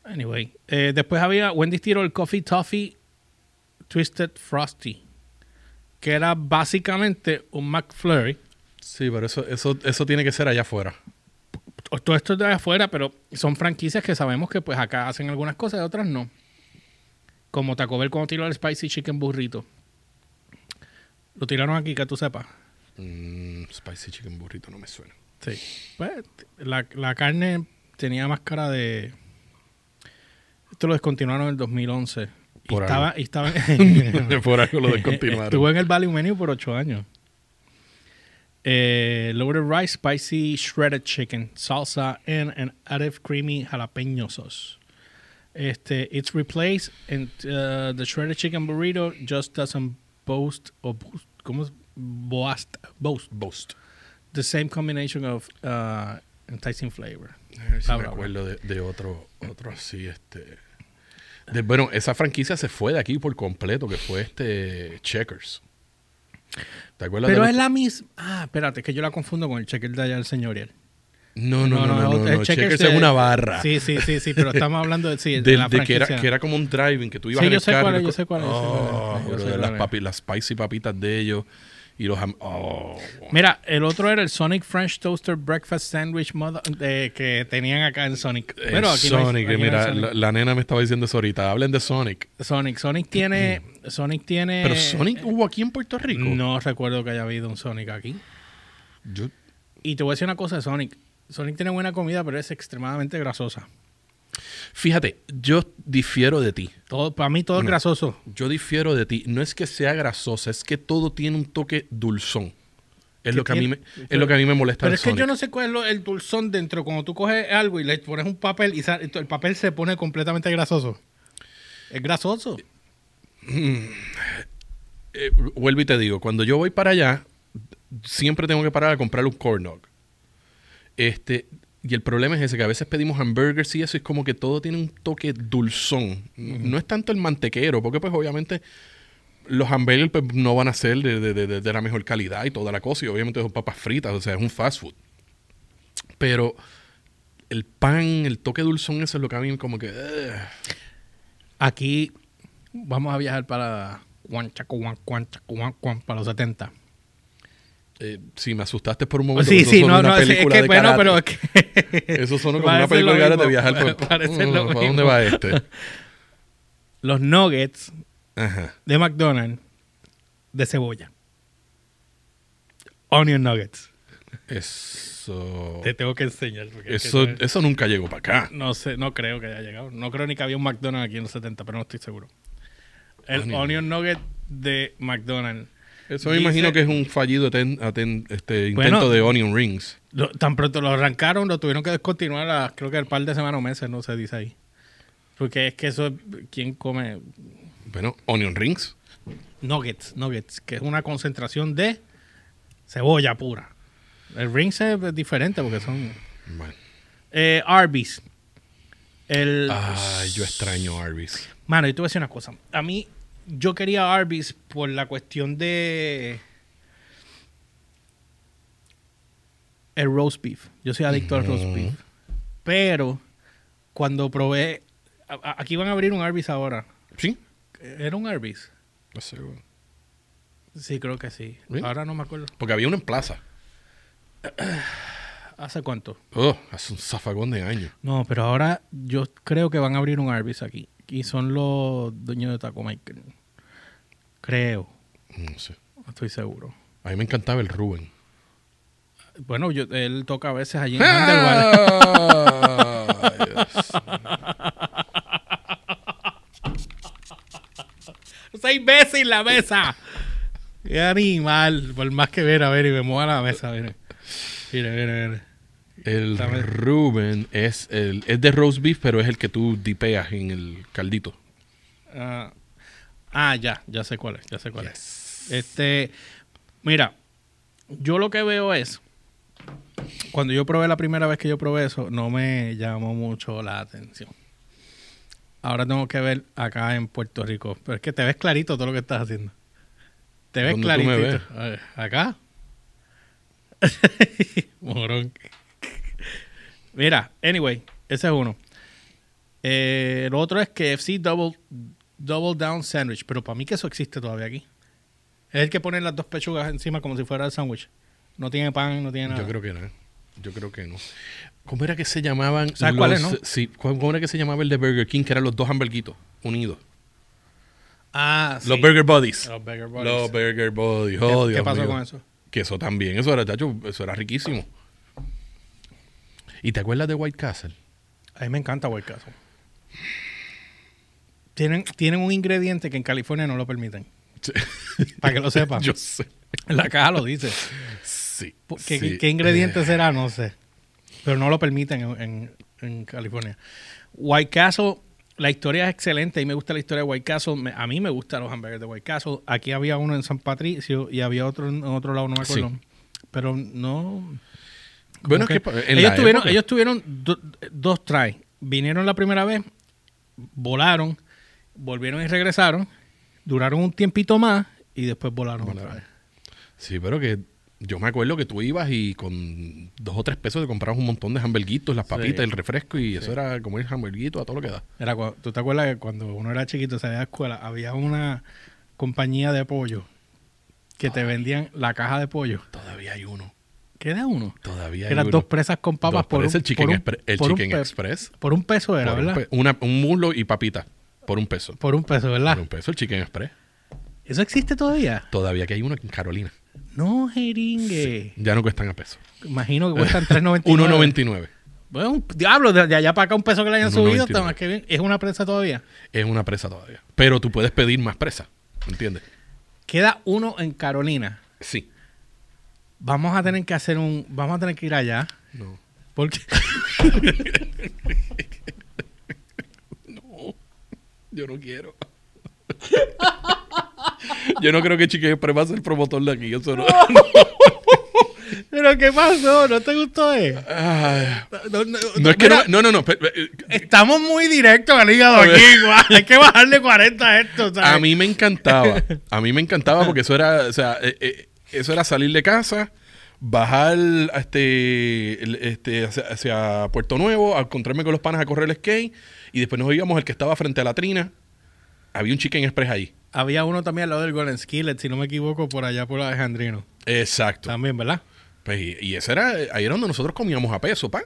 Anyway. Eh, después había. Wendy's tiró el Coffee Toffee Twisted Frosty. Que era básicamente un McFlurry. Sí, pero eso, eso, eso tiene que ser allá afuera. Todo esto es de afuera, pero son franquicias que sabemos que pues acá hacen algunas cosas y otras no. Como Taco Bell cuando tiró el Spicy Chicken Burrito. Lo tiraron aquí, que tú sepas. Mm, spicy chicken burrito no me suena. Sí. Pues, la, la carne tenía más cara de... Esto lo descontinuaron en el 2011. Y estaba, y [laughs] estaba Por algo lo descontinuaron. Estuvo en el Value Menu por ocho años. Eh, loaded rice, spicy shredded chicken, salsa, and an added creamy jalapeno sauce. Este, it's replaced and uh, the shredded chicken burrito just doesn't boast or boost, ¿cómo es? Boast, boast Boast. the same combination of uh, enticing flavor. Bla, me acuerdo de, de otro, otro así, este. De- bueno, esa franquicia se fue de aquí por completo, que fue este Checkers. ¿Te acuerdas Pero de es la misma. Ah, espérate, que yo la confundo con el checker de allá del señorial. No, no, no, no, no, el no, Checkers Checkers es una barra. Sí, sí, sí, sí, pero [laughs] estamos hablando de, sí, de, De, la de que, era, franquicia. que era como un driving, que tú ibas Sí, en el carro es, le yo sé cuál es, yo sé cuál es, Oh, yo sé las, es. papi, las spicy papitas de ellos y los... ham- Oh, Mira, el otro era el Sonic French Toaster Breakfast Sandwich mother- de, que tenían acá en Sonic. el Pero aquí no hay- Sonic, no mira, Sonic. la, la nena me estaba diciendo eso ahorita. Hablen de Sonic. Sonic. Sonic tiene. Sonic tiene. Pero Sonic hubo aquí en Puerto Rico. No recuerdo que haya habido un Sonic aquí. Yo, Y te voy a decir una cosa de Sonic. Sonic tiene buena comida, pero es extremadamente grasosa. Fíjate, yo difiero de ti. Todo, para mí todo es grasoso. Yo difiero de ti. No es que sea grasosa, es que todo tiene un toque dulzón. Es ¿Qué lo que a mí me, es lo que a mí me molesta Pero es que yo no sé cuál es lo- el dulzón dentro. Cuando tú coges algo y le pones un papel y el papel se pone completamente grasoso. Es grasoso. Eh, vuelvo y te digo, cuando yo voy para allá, siempre tengo que parar a comprar un corn dog. Este, y el problema es ese, que a veces pedimos hamburgers y eso, y es como que todo tiene un toque dulzón. No es tanto el mantequero, porque pues obviamente los hamburgers pues, no van a ser de, de- de- de la mejor calidad y toda la cosa, y obviamente son papas fritas, o sea, es un fast food. Pero el pan, el toque dulzón, eso es lo que a mí como que... Aquí vamos a viajar para para los 70. Eh, sí, me asustaste por un momento. Sí, sí, no, no, es, que de bueno, pero es que... Eso sonó [laughs] como una película de mismo, viajar por... parece [laughs] lo ¿Para mismo. dónde va este? [laughs] los nuggets Ajá. de McDonald's de cebolla. Onion nuggets. Eso... Te tengo que enseñar. porque es que Eso, eso nunca llegó para acá. No sé, no creo que haya llegado. No creo ni que había un McDonald's aquí en los 70, pero no estoy seguro. El Onion. onion, nugget de McDonald's. Eso me Dice- imagino que es un fallido este, Bueno, intento de Onion Rings. Lo- tan pronto lo arrancaron, lo tuvieron que descontinuar, a, creo que el par de semanas o meses, no se dice ahí. Porque es que eso, es- ¿quién come Bueno, Onion Rings. nuggets? Nuggets, que es una concentración de cebolla pura. El rings es diferente porque son... Bueno. Eh, Arby's. El, Ay, yo extraño Arby's. Mano, yo te voy a decir una cosa. A mí, yo quería Arby's por la cuestión de. El roast beef. Yo soy adicto al roast beef. Pero, cuando probé. a- a- Aquí van a abrir un Arby's ahora. ¿Sí? ¿Era un Arby's? No sé. Sí, creo que sí. ¿Sí? Ahora no me acuerdo. Porque había uno en plaza. [clears throat] ¿Hace cuánto? Oh, hace un zafagón de años. No, pero ahora yo creo que van a abrir un Arby's aquí. Y son los dueños de Taco Maker. Creo. No sé. No estoy seguro. A mí me encantaba el Rubén. Bueno, yo, él toca a veces allí en. Ay, Dios. ¡Ese imbécil la mesa! ¡Qué animal! Por más que ver, a ver, y me mueva la mesa, mire. Mire, mire, mire. El. Rubén es el es de roast beef, pero es el que tú dipeas en el caldito. Ah, ah, ya, ya sé cuál es, ya sé cuál es. Este, mira, yo lo que veo es, cuando yo probé la primera vez que yo probé eso, no me llamó mucho la atención. Ahora tengo que ver acá en Puerto Rico, pero es que te ves clarito todo lo que estás haciendo. Te ves ¿Dónde tú me clarito. ves? Ver, Acá. [laughs] Morón. Mira, anyway, ese es uno. Eh, el otro es KFC Double, Double Down Sandwich, pero para mí que eso existe todavía aquí. Es el que pone las dos pechugas encima como si fuera el sándwich. No tiene pan, no tiene nada. Yo creo que no. Yo creo que no. ¿Cómo era que se llamaban? ¿Sabes cuál es, los- no? Sí, ¿cómo era que se llamaba el de Burger King? Que eran los dos hamburguitos unidos. Ah, sí. Los Burger Buddies. Los Burger Buddies. Los Burger Buddies. ¿Qué, Oh, qué Dios pasó mío. con eso? Que eso también, eso era, chacho, eso era riquísimo. ¿Y te acuerdas de White Castle? A mí me encanta White Castle. Tienen, tienen un ingrediente que en California no lo permiten. Sí. Para que lo sepan. [laughs] Yo sé. En la caja lo dice. Sí. ¿Qué, sí. qué ingrediente será? No sé. Pero no lo permiten en, en- en California. White Castle, la historia es excelente y me gusta la historia de White Castle. Me- a mí me gustan los hamburgues de White Castle. Aquí había uno en San Patricio y había otro en otro lado, no me acuerdo. Sí. Pero no. Bueno, que, que- ellos, tuvieron, ellos tuvieron do- dos tries. Vinieron la primera vez, volaron, volvieron y regresaron. Duraron un tiempito más y después volaron otra vez. Sí, pero que yo me acuerdo que tú ibas y con dos o tres pesos te comprabas un montón de hamburguitos, las papitas, Sí. el refresco y eso era como el hamburguito a todo lo que da. Era, ¿Tú te acuerdas que cuando uno era chiquito, salía de la escuela, había una compañía de pollo que te vendían la caja de pollo? Todavía hay uno. ¿Qué era uno? Todavía hay Eran dos presas con papas Dos por, un, el Chicken, por un- el por un Chicken Express. por un peso era, por un, ¿verdad? pe- una- un muslo y papita. Por un peso. Por un peso, ¿verdad? Por un peso el Chicken Express. ¿Eso existe todavía? Todavía que hay uno en Carolina. No, jeringue. Ya no cuestan a peso. Imagino que cuestan [laughs] 3.99. 1.99. Bueno, diablo, de allá para acá un peso que le hayan subido, 1.99. está más que bien. ¿Es una presa todavía? Es una presa todavía. Pero tú puedes pedir más presa. ¿Entiendes? Queda uno en Carolina. Sí. Vamos a tener que hacer un... Vamos a tener que ir allá. No. Porque... [laughs] Yo no quiero. [laughs] Yo no creo que Chicken Express va a ser promotor de aquí. Eso no. [laughs] ¿Pero qué pasó? ¿No te gustó eh? Ay, No, no, no es que mira, no, no, no, Estamos muy directos al hígado aquí, igual. Hay que bajarle 40 a esto, ¿sabes? A mí me encantaba. A mí me encantaba porque eso era, o sea, eh, eh, eso era salir de casa, bajar a este, el- este hacia, hacia Puerto Nuevo, a encontrarme con los panas a correr el skate, y después nos íbamos al que estaba frente a la trina. Había un Chicken Express ahí. Había uno también al lado del Golden Skillet, si no me equivoco, por allá por Alejandrino. Exacto. También, ¿verdad? Pues, y, y ese era, ahí era donde nosotros comíamos a peso, pa.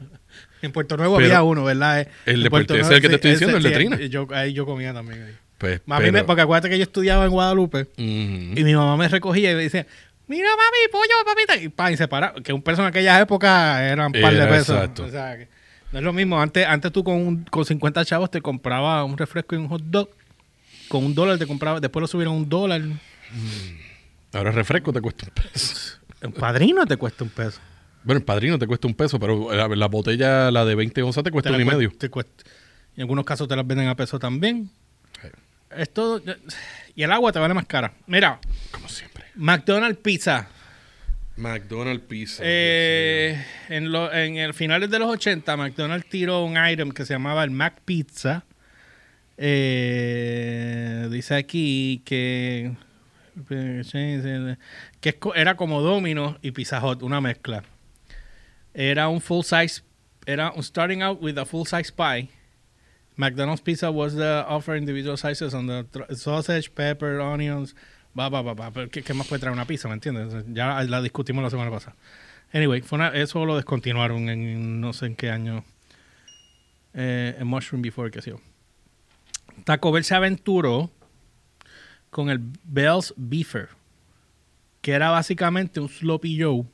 En Puerto Nuevo Pero- había uno, ¿verdad? El de Puerto- ese es el que te estoy diciendo, el de Trina. Yo, ahí yo comía también. Ahí. Pues, A mí me- porque acuérdate que yo estudiaba en Guadalupe y mi mamá me recogía y me dice, mira mami, pollo, papita. Y pa, y se para. Que un peso en aquella época eran un par de pesos. exacto. O sea, que no es lo mismo. Antes, antes tú con, un- con 50 chavos te compraba un refresco y un hot dog. Con un dólar te compraba, después lo subieron a un dólar. Ahora el refresco te cuesta un peso. [laughs] Un padrino te cuesta un peso. Bueno, el padrino te cuesta un peso, pero la, la botella, la de 20 onzas, te cuesta Te un y medio. te cuesta. En algunos casos te las venden a peso también. Sí. Esto, y el agua te vale más cara. Mira. McDonald's Pizza. McDonald's Pizza. Eh, en, lo- en el finales de los 80, McDonald's tiró un item que se llamaba el Mac Pizza. Eh, dice aquí que, que era como Domino y Pizza Hut, una mezcla. Era un full size, era un starting out with a full size pie. McDonald's pizza was the offer individual sizes on the sausage, pepper, onions, va, va, va, va. ¿Qué, qué más puede traer una pizza? ¿Me entiendes? Ya la discutimos la semana pasada. Anyway, fue una- eso lo descontinuaron en no sé en qué año. Eh, en Mushroom Before, que sé yo. Taco Bell se aventuró con el Bell's Beefer, que era básicamente un Sloppy Joe.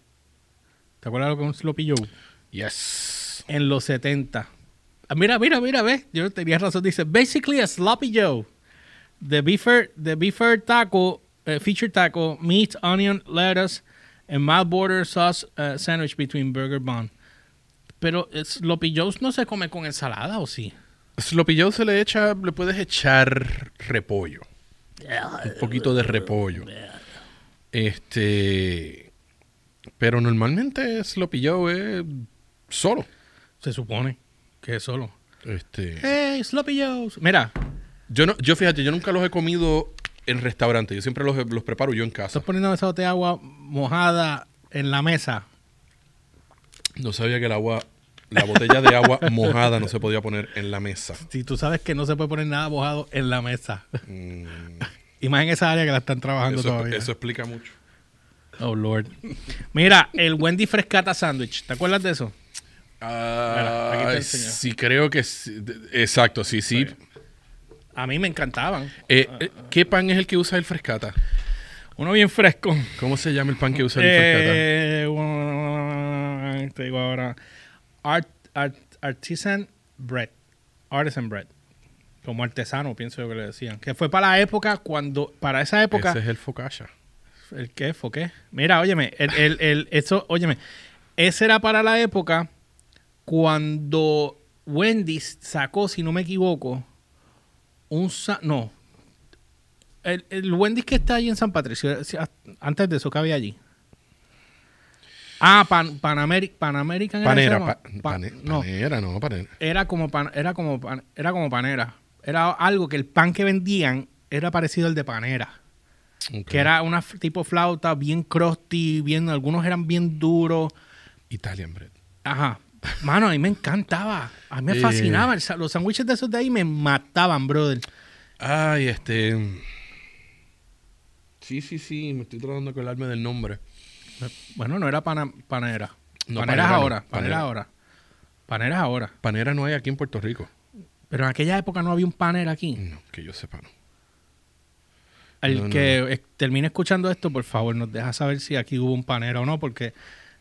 ¿Te acuerdas lo que es un Sloppy Joe? Yes. en los 70. Ah, Mira, mira, mira, ves. Yo tenía razón. Dice, basically a sloppy Joe. The beefer, the beefer taco, eh, feature taco, meat, onion, lettuce, and mild border sauce eh, sandwich between burger bun. Pero sloppy Joe's no se come con ensalada, ¿o sí? Sloppy Joe se le echa, le puedes echar repollo. Un poquito de repollo. Este. Pero normalmente Sloppy Joe es solo. Se supone que es solo. Este. Hey, sloppy Joe's. Mira, Yo no, yo fíjate, yo nunca los he comido en restaurante. Yo siempre los, los preparo yo en casa. estás poniendo esa botella de agua mojada en la mesa. No sabía que el agua, la botella de agua [laughs] mojada no se podía poner en la mesa. Si tú sabes que no se puede poner nada mojado en la mesa. Mm, [laughs] Y más en esa área que la están trabajando eso, todavía. eso explica mucho. Oh, Lord. Mira, el Wendy Frescata Sandwich. ¿Te acuerdas de eso? Mira, aquí te Ah, enseño. sí, creo que sí. Exacto, sí, sí. A mí me encantaban. Eh, eh, ¿Qué pan es el que usa el frescata? Uno bien fresco. ¿Cómo se llama el pan que usa el frescata? Eh, uh, te digo ahora. Art, art- artisan bread. Artisan bread. Como artesano, pienso yo que le decían. Que fue para la época cuando, para esa época, Ese es el focaccia. ¿El qué? ¿Fue qué? Mira, óyeme, el, el, el- eso, óyeme, ese era para la época cuando Wendy's sacó, si no me equivoco, un... No. El, el Wendy's que está allí en San Patricio, antes de eso, ¿qué había allí? Ah, Pan, Panameri- Panamerican. era Panera, llama? pa- Pa- pane- no, panera, no, panera. era como, pan- era, como pan- era como panera. Era algo que el pan que vendían era parecido al de panera. Que era una tipo flauta bien crusty, bien, algunos eran bien duros. Italian bread. Ajá. Mano, a mí me encantaba. A mí me fascinaba. El Los sándwiches de esos de ahí me mataban, brother. Ay, este. Sí, sí, sí, me estoy tratando de acordarme del nombre. Bueno, no era pana- panera. No, panera es panera no, ahora. Panera panera. ahora. Panera ahora. Panera no hay aquí en Puerto Rico. Pero en aquella época no había un panera aquí. No, que yo sepa, no. El No, que termine escuchando esto, por favor, nos deja saber si aquí hubo un panera o no, porque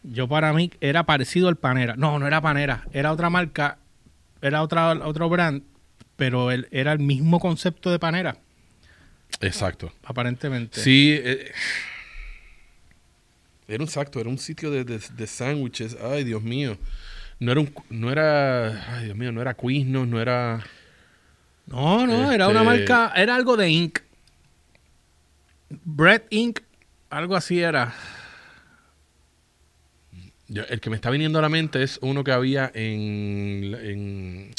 yo para mí era parecido al panera. No, no era panera, era otra marca, era otra otro brand, pero el- era el mismo concepto de panera, Exacto. aparentemente. Sí, eh, era un exacto, era un sitio de, de, de sándwiches. Ay, Dios mío. No era un, no era, ay, Dios mío, no era Quiznos, no era... No, no, era una Este- marca, era algo de Inc. Bread Inc. Algo así era. Yo- el que me está viniendo a la mente es uno que había en, en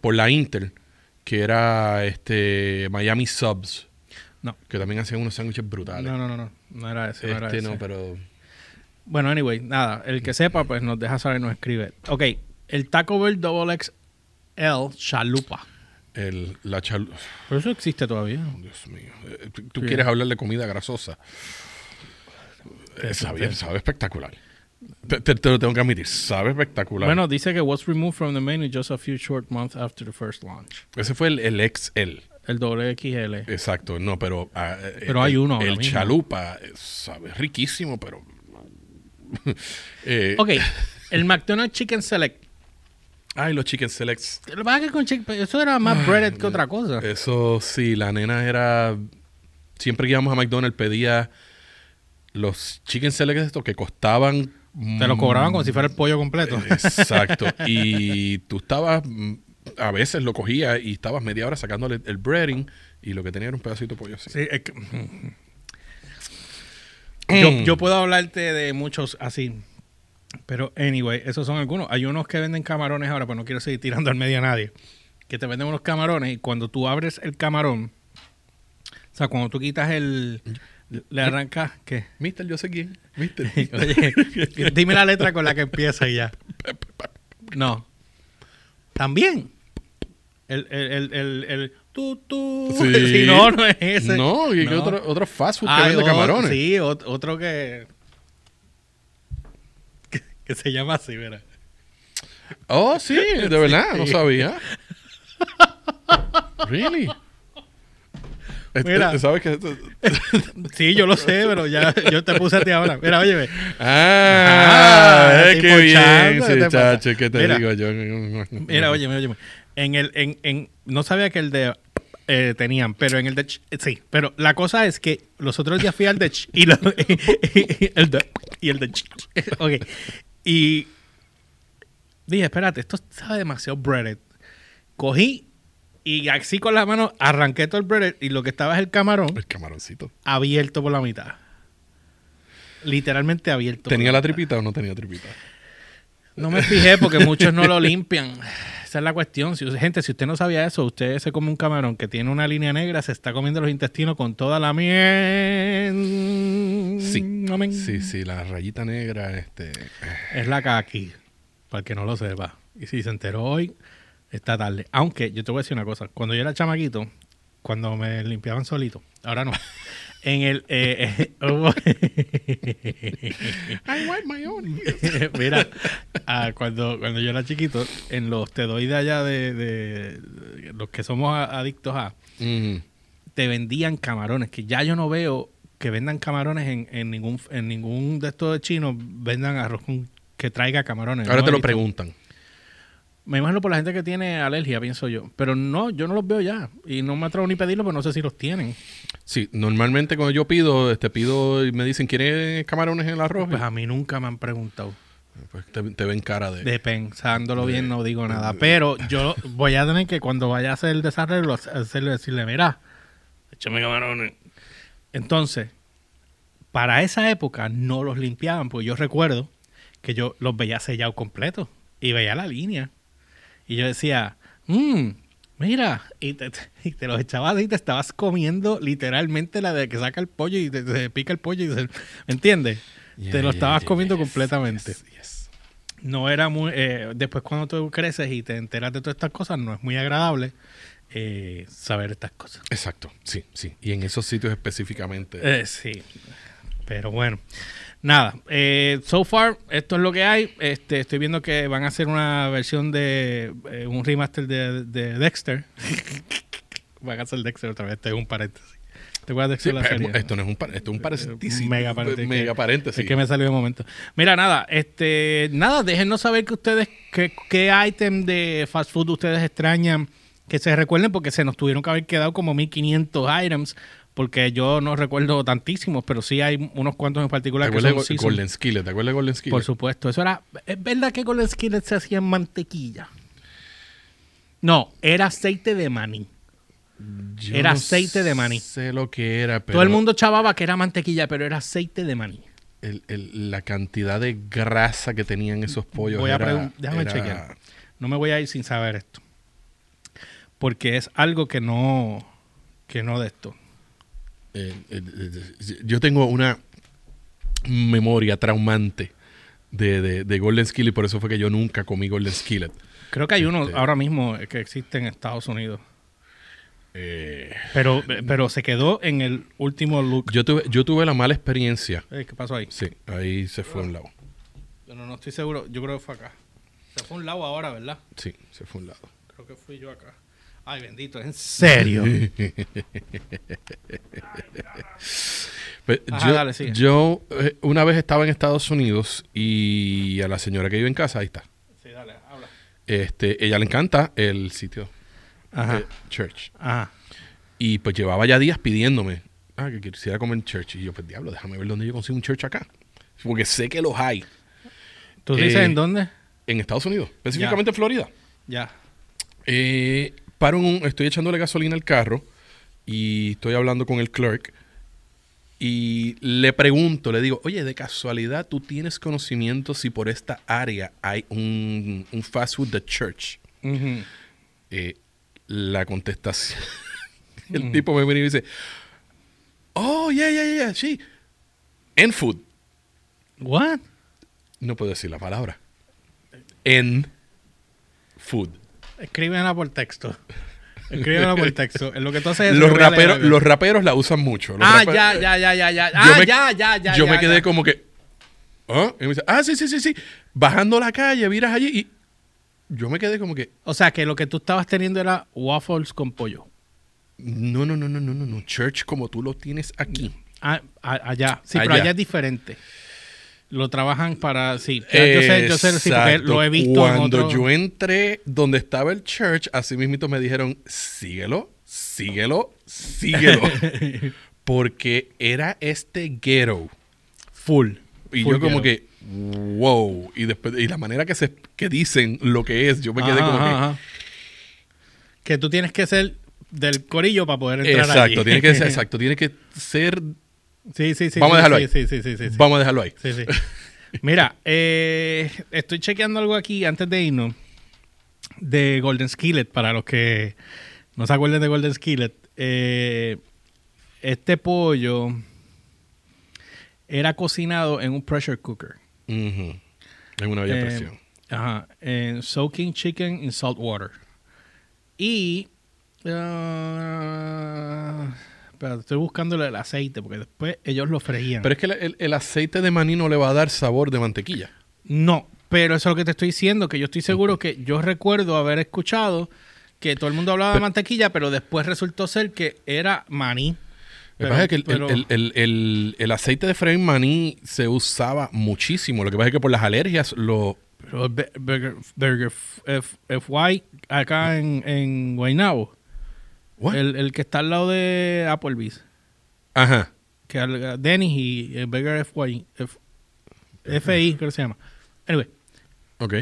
por la Inter, que era este Miami Subs, No, que también hacían unos sándwiches brutales. no, no, no, no, no era ese, no era este ese. no, pero Bueno, anyway, nada. El que sepa, pues nos deja saber, nos escribe. Ok, el Taco Bell Double XL Chalupa. El, la chal... Pero eso existe todavía. Dios mío. Eh, ¿Tú, Sí. quieres hablar de comida grasosa? Eh, sabe, sabe espectacular. Te, te- te lo tengo que admitir. Sabe espectacular. Bueno, dice que was removed from the menu just a few short months after the first launch. Ese fue el, el XL. El doble XL. Exacto. No, pero... ah, eh, Pero hay uno El chalupa eh, sabe riquísimo, pero... [laughs] eh, Ok, [laughs] el McDonald's Chicken Select. Ay, los chicken selects. Lo que pasa con chick- eso era más breaded que otra cosa. Eso sí, la nena era. Siempre que íbamos a McDonald's pedía los chicken selects estos que costaban. Te lo cobraban como si fuera el pollo completo. [laughs] Exacto. y tú estabas. mm, A veces lo cogías y estabas media hora sacándole el breading y lo que tenía era un pedacito de pollo así. Sí, es que- Mm. yo, yo puedo hablarte de muchos así. Pero, anyway, esos son algunos. Hay unos que venden camarones ahora, pero no quiero seguir tirando al medio a nadie. Que te venden unos camarones y cuando tú abres el camarón, o sea, cuando tú quitas el. Le arrancas. ¿Qué? Mister, yo sé quién. Mister. [laughs] Oye, dime la letra con la que empieza y ya. No. También. El, el, el, el, el tú, tú. Sí. [laughs] Si no, no es ese. No, y No. otro, otro fast food que Ah, vende camarones. Sí, ot- otro que, [laughs] que. que se llama así, mira. Oh, sí, de verdad, no sabía. really? Este, Mira. ¿Sabes que esto- [laughs] Sí, yo lo sé, pero ya yo te puse a ti ahora. Mira, óyeme. Ah, Ah, es sí, que bien, ¿qué sí, te pasa? chacho, ¿qué te Mira. digo yo? Mira, óyeme, óyeme. En el, en, en, no sabía que el de eh, tenían, pero en el de eh, sí. Pero la cosa es que los otros días fui al de ch- y, [laughs] el de y el de ch- [laughs] ok. Y dije, espérate, esto sabe demasiado breaded. Cogí y así con la mano arranqué todo el breaded y lo que estaba es el camarón El camaroncito. abierto por la mitad. Literalmente abierto. ¿Tenía la mitad. tripita o no tenía tripita? No me fijé porque muchos no lo limpian. Esa es la cuestión. Si, gente, si usted no sabía eso, usted se come un camarón que tiene una línea negra, se está comiendo los intestinos con toda la miel. Sí. Amén. Sí, sí, la rayita negra, este... Es la kaki, para el que no lo sepa. Y si se enteró hoy, está tarde. Aunque yo te voy a decir una cosa. Cuando yo era chamaquito, cuando me limpiaban solito, ahora no. [laughs] En el... eh, eh, [laughs] hubo- [laughs] I wipe my own. Mira, ah, cuando, cuando yo era chiquito, en los te doy de allá de, de- de los que somos adictos a, Mm. te vendían camarones, que ya yo no veo que vendan camarones en, en ningún en ningún de estos chinos vendan arroz con- que traiga camarones. Ahora No te lo preguntan. Me imagino por la gente que tiene alergia, pienso yo. Pero no, yo no los veo ya. Y no me atrevo ni pedirlo, pero no sé si los tienen. Sí, normalmente cuando yo pido, este pido y me dicen, ¿quieres camarones en el arroz? Pues a mí nunca me han preguntado. Pues te, te ven cara de... De pensándolo bien, no digo nada. Pero yo voy a tener que cuando vaya a hacer el desarrollo, hacerle decirle, mira, échame camarones. Entonces, para esa época no los limpiaban, porque yo recuerdo que yo los veía sellados completos y veía la línea. Y yo decía, mmm, mira, y te, y te los echabas y te estabas comiendo literalmente la de que saca el pollo y te, te pica el pollo y se, ¿me entiendes? Yeah, te lo yeah, estabas yeah, comiendo yes, completamente yes, yes. no era muy eh, después cuando tú creces y te enteras de todas estas cosas no es muy agradable eh, saber estas cosas Exacto, sí, sí. Y en esos sitios específicamente. Eh, sí pero bueno nada eh, so far esto es lo que hay este estoy viendo que van a hacer una versión de eh, un remaster de, de Dexter [laughs] van a hacer Dexter otra vez este es un paréntesis ¿Te acuerdas de Sí, la serie? esto no es un, par- esto es un paréntesis. Un mega paréntesis. Mega paréntesis. Es que me salió de momento. Mira, nada, este, nada, déjenos saber que ustedes, qué, qué ítem de fast food ustedes extrañan, que se recuerden, porque se nos tuvieron que haber quedado como 1500 items, porque yo no recuerdo tantísimos, pero sí hay unos cuantos en ¿Te particular que acuerdas son de. Golden Skillet? ¿Te acuerdas de Golden Skillet? Por supuesto, eso era, ¿es verdad que Golden Skillet se hacía en mantequilla? No, era aceite de maní. Yo era no aceite de maní. sé lo que era, pero Todo el mundo chavaba que era mantequilla, pero era aceite de maní. el- el- la cantidad de grasa que tenían esos pollos Voy era- déjame era- chequear. No me voy a ir sin saber esto. Porque es algo que no. Que no de esto. Eh, eh, yo tengo una memoria traumante de, de, de Golden Skillet. Por eso fue que yo nunca comí Golden Skillet. Creo que hay uno Este- ahora mismo que existe en Estados Unidos. Eh, Pero, pero se quedó en el último look. yo, tuve, yo tuve la mala experiencia. Ey, ¿Qué pasó ahí? Sí, ahí se fue a un lado. Bueno, no estoy seguro. Yo creo que fue acá. Se fue a un lado ahora, ¿verdad? Sí, se fue a un lado. Creo que fui yo acá. Ay, bendito, ¿en serio? [laughs] Pues, Ajá, yo dale, sigue. yo, eh, una vez estaba en Estados Unidos y a la señora que vive en casa, ahí está. sí, dale, habla. Este, ella le encanta el sitio Ajá. eh, Church. Ajá. Y pues llevaba ya días pidiéndome ah, que quisiera comer en Church. Y yo, pues diablo, déjame ver dónde yo consigo un Church acá. Porque sé que los hay ¿Tú dices Eh, en dónde? en Estados Unidos, específicamente en Florida. Ya. Eh, paro en un, estoy echándole gasolina al carro y estoy hablando con el clerk y le pregunto, le digo, oye, de casualidad, ¿tú tienes conocimiento si por esta área hay un, un fast food de church? Eh, la contestación, [laughs] el tipo me viene y dice, oh, yeah, yeah, yeah, sí, en food. What? No puedo decir la palabra. En food. Escríbela por texto. Escríbela por texto. En lo que tú haces es Los raperos, los raperos la usan mucho. Los Ah, raperos- ya, ya, ya, ya, ya. Ah, me- ya, ya, ya. yo ya, me quedé ya. como que. ¿Ah? Y me dice, ah, sí, sí, sí, sí. Bajando la calle, miras allí y. Yo me quedé como que. O sea, que lo que tú estabas teniendo era waffles con pollo. No, no, no, no, no, no, no. Church como tú lo tienes aquí. Ah, allá. Sí, pero allá es diferente. Lo trabajan para. Sí, yo sé, yo sé, sí, porque lo he visto. en Cuando otro- yo entré donde estaba el church, así mismito me dijeron, síguelo, síguelo, síguelo. [laughs] Porque era este ghetto. Full. Y Full yo como ghetto. que, wow. Y después, y la manera que se que dicen lo que es, yo me quedé Ajá, como que. ajá. Que tú tienes que ser del corillo para poder entrar Exacto, allí. tiene que ser, [laughs] exacto, tiene que ser. Sí, sí, sí. Vamos a dejarlo sí, ahí. Sí, sí, sí, sí. Vamos a dejarlo ahí. Sí, sí. [laughs] Mira, eh, estoy chequeando algo aquí antes de irnos de Golden Skillet, para los que no se acuerden de Golden Skillet. Eh, este pollo era cocinado en un pressure cooker. Ujú. En una bella Eh, presión. Ajá, en soaking chicken in salt water. Y... ah, estoy buscando el aceite, porque después ellos lo freían. Pero es que el, el- el aceite de maní no le va a dar sabor de mantequilla. No, pero eso es lo que te estoy diciendo, que yo estoy seguro que yo recuerdo haber escuchado que todo el mundo hablaba de mantequilla, pero después resultó ser que era maní. Lo que pasa es que el, pero- el- el- el- el aceite de freír maní se usaba muchísimo. Lo que pasa es que por las alergias lo... pero Burger, Burger F- FY acá en, en Guaynabo. El, el que está al lado de Applebee's, Ajá. que al- Denny's y el Burger FY, F- FI, creo que se llama. Anyway, Ok.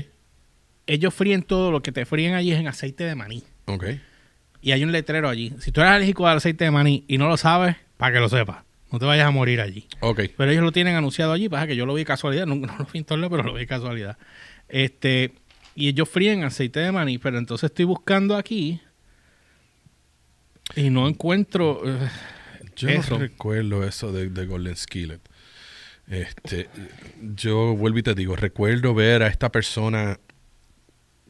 ellos fríen todo, lo que te fríen allí es en aceite de maní. Ok. Y hay un letrero allí. Si tú eres alérgico al aceite de maní y no lo sabes, para que lo sepas. No te vayas a morir allí. Ok. Pero ellos lo tienen anunciado allí. Pasa que yo lo vi casualidad. No, [laughs] no lo vi en lados, pero lo vi casualidad. Este, y ellos fríen aceite de maní. Pero entonces estoy buscando aquí y no encuentro. eh, Yo Eso. no recuerdo eso de, de Golden Skillet. Este, yo vuelvo y te digo, recuerdo ver a esta persona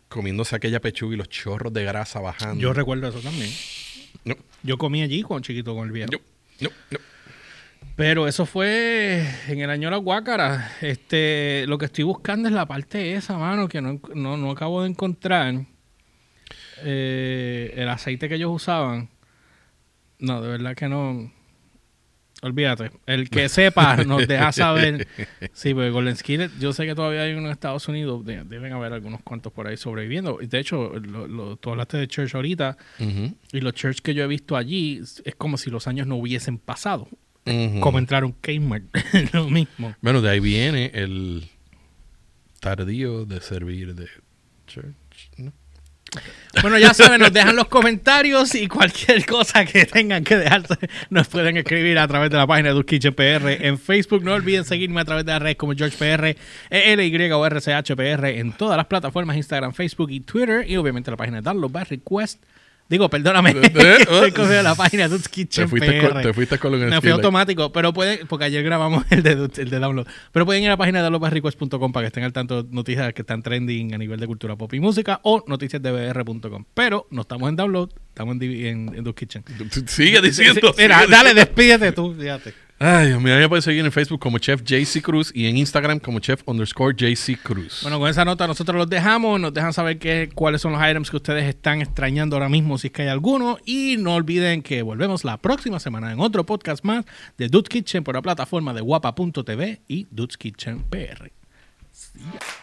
comiéndose aquella pechuga y los chorros de grasa bajando. yo recuerdo eso también. no, Yo comí allí con chiquito con el viejo. no, no, no. Pero eso fue en el año de la guácara. Este, lo que estoy buscando es la parte esa, mano, que no, no, no acabo de encontrar. Eh, el aceite que ellos usaban. No, de verdad que no. Olvídate. El que sepa [laughs] nos deja saber. Sí, porque Golden Skillet, yo sé que todavía hay uno en Estados Unidos. de- deben haber algunos cuantos por ahí sobreviviendo. Y De hecho, lo, lo- tú hablaste de Church ahorita. Y los Church que yo he visto allí es como si los años no hubiesen pasado como entrar un Kmart, [laughs] lo mismo. Bueno, de ahí viene el tardío de servir de church. ¿No? Bueno, ya saben, nos dejan los comentarios y cualquier cosa que tengan que dejarse, nos pueden escribir a través de la página de Dulce Kitchen PR en Facebook. No olviden seguirme a través de las redes como George PR, ELY o RCHPR en todas las plataformas, Instagram, Facebook y Twitter. Y obviamente la página de Download by Request Digo, perdóname. [laughs] Eh, eh, [laughs] Estoy cogiendo la página de Dude's Kitchen Te fuiste, PR. con, te fuiste con lo que Me fui automático, pero pueden, porque ayer grabamos [laughs] el de, el de download. Pero pueden ir a la página de lobarrequest.com para que estén al tanto de noticias que están trending a nivel de cultura pop y música o noticiasdbr.com. Pero no estamos en download, estamos en, en, en Dude's Kitchen. Sigue diciendo. Mira, sigue dale, despídete tú, fíjate. Ay, Dios mío, me puedes seguir en Facebook como Chef JC Cruz y en Instagram como Chef underscore JC Cruz. Bueno, con esa nota nosotros los dejamos, nos dejan saber qué, cuáles son los items que ustedes están extrañando ahora mismo, si es que hay alguno. Y no olviden que volvemos la próxima semana en otro podcast más de Dude's Kitchen por la plataforma de guapa.tv y Dude's Kitchen PR. Ya.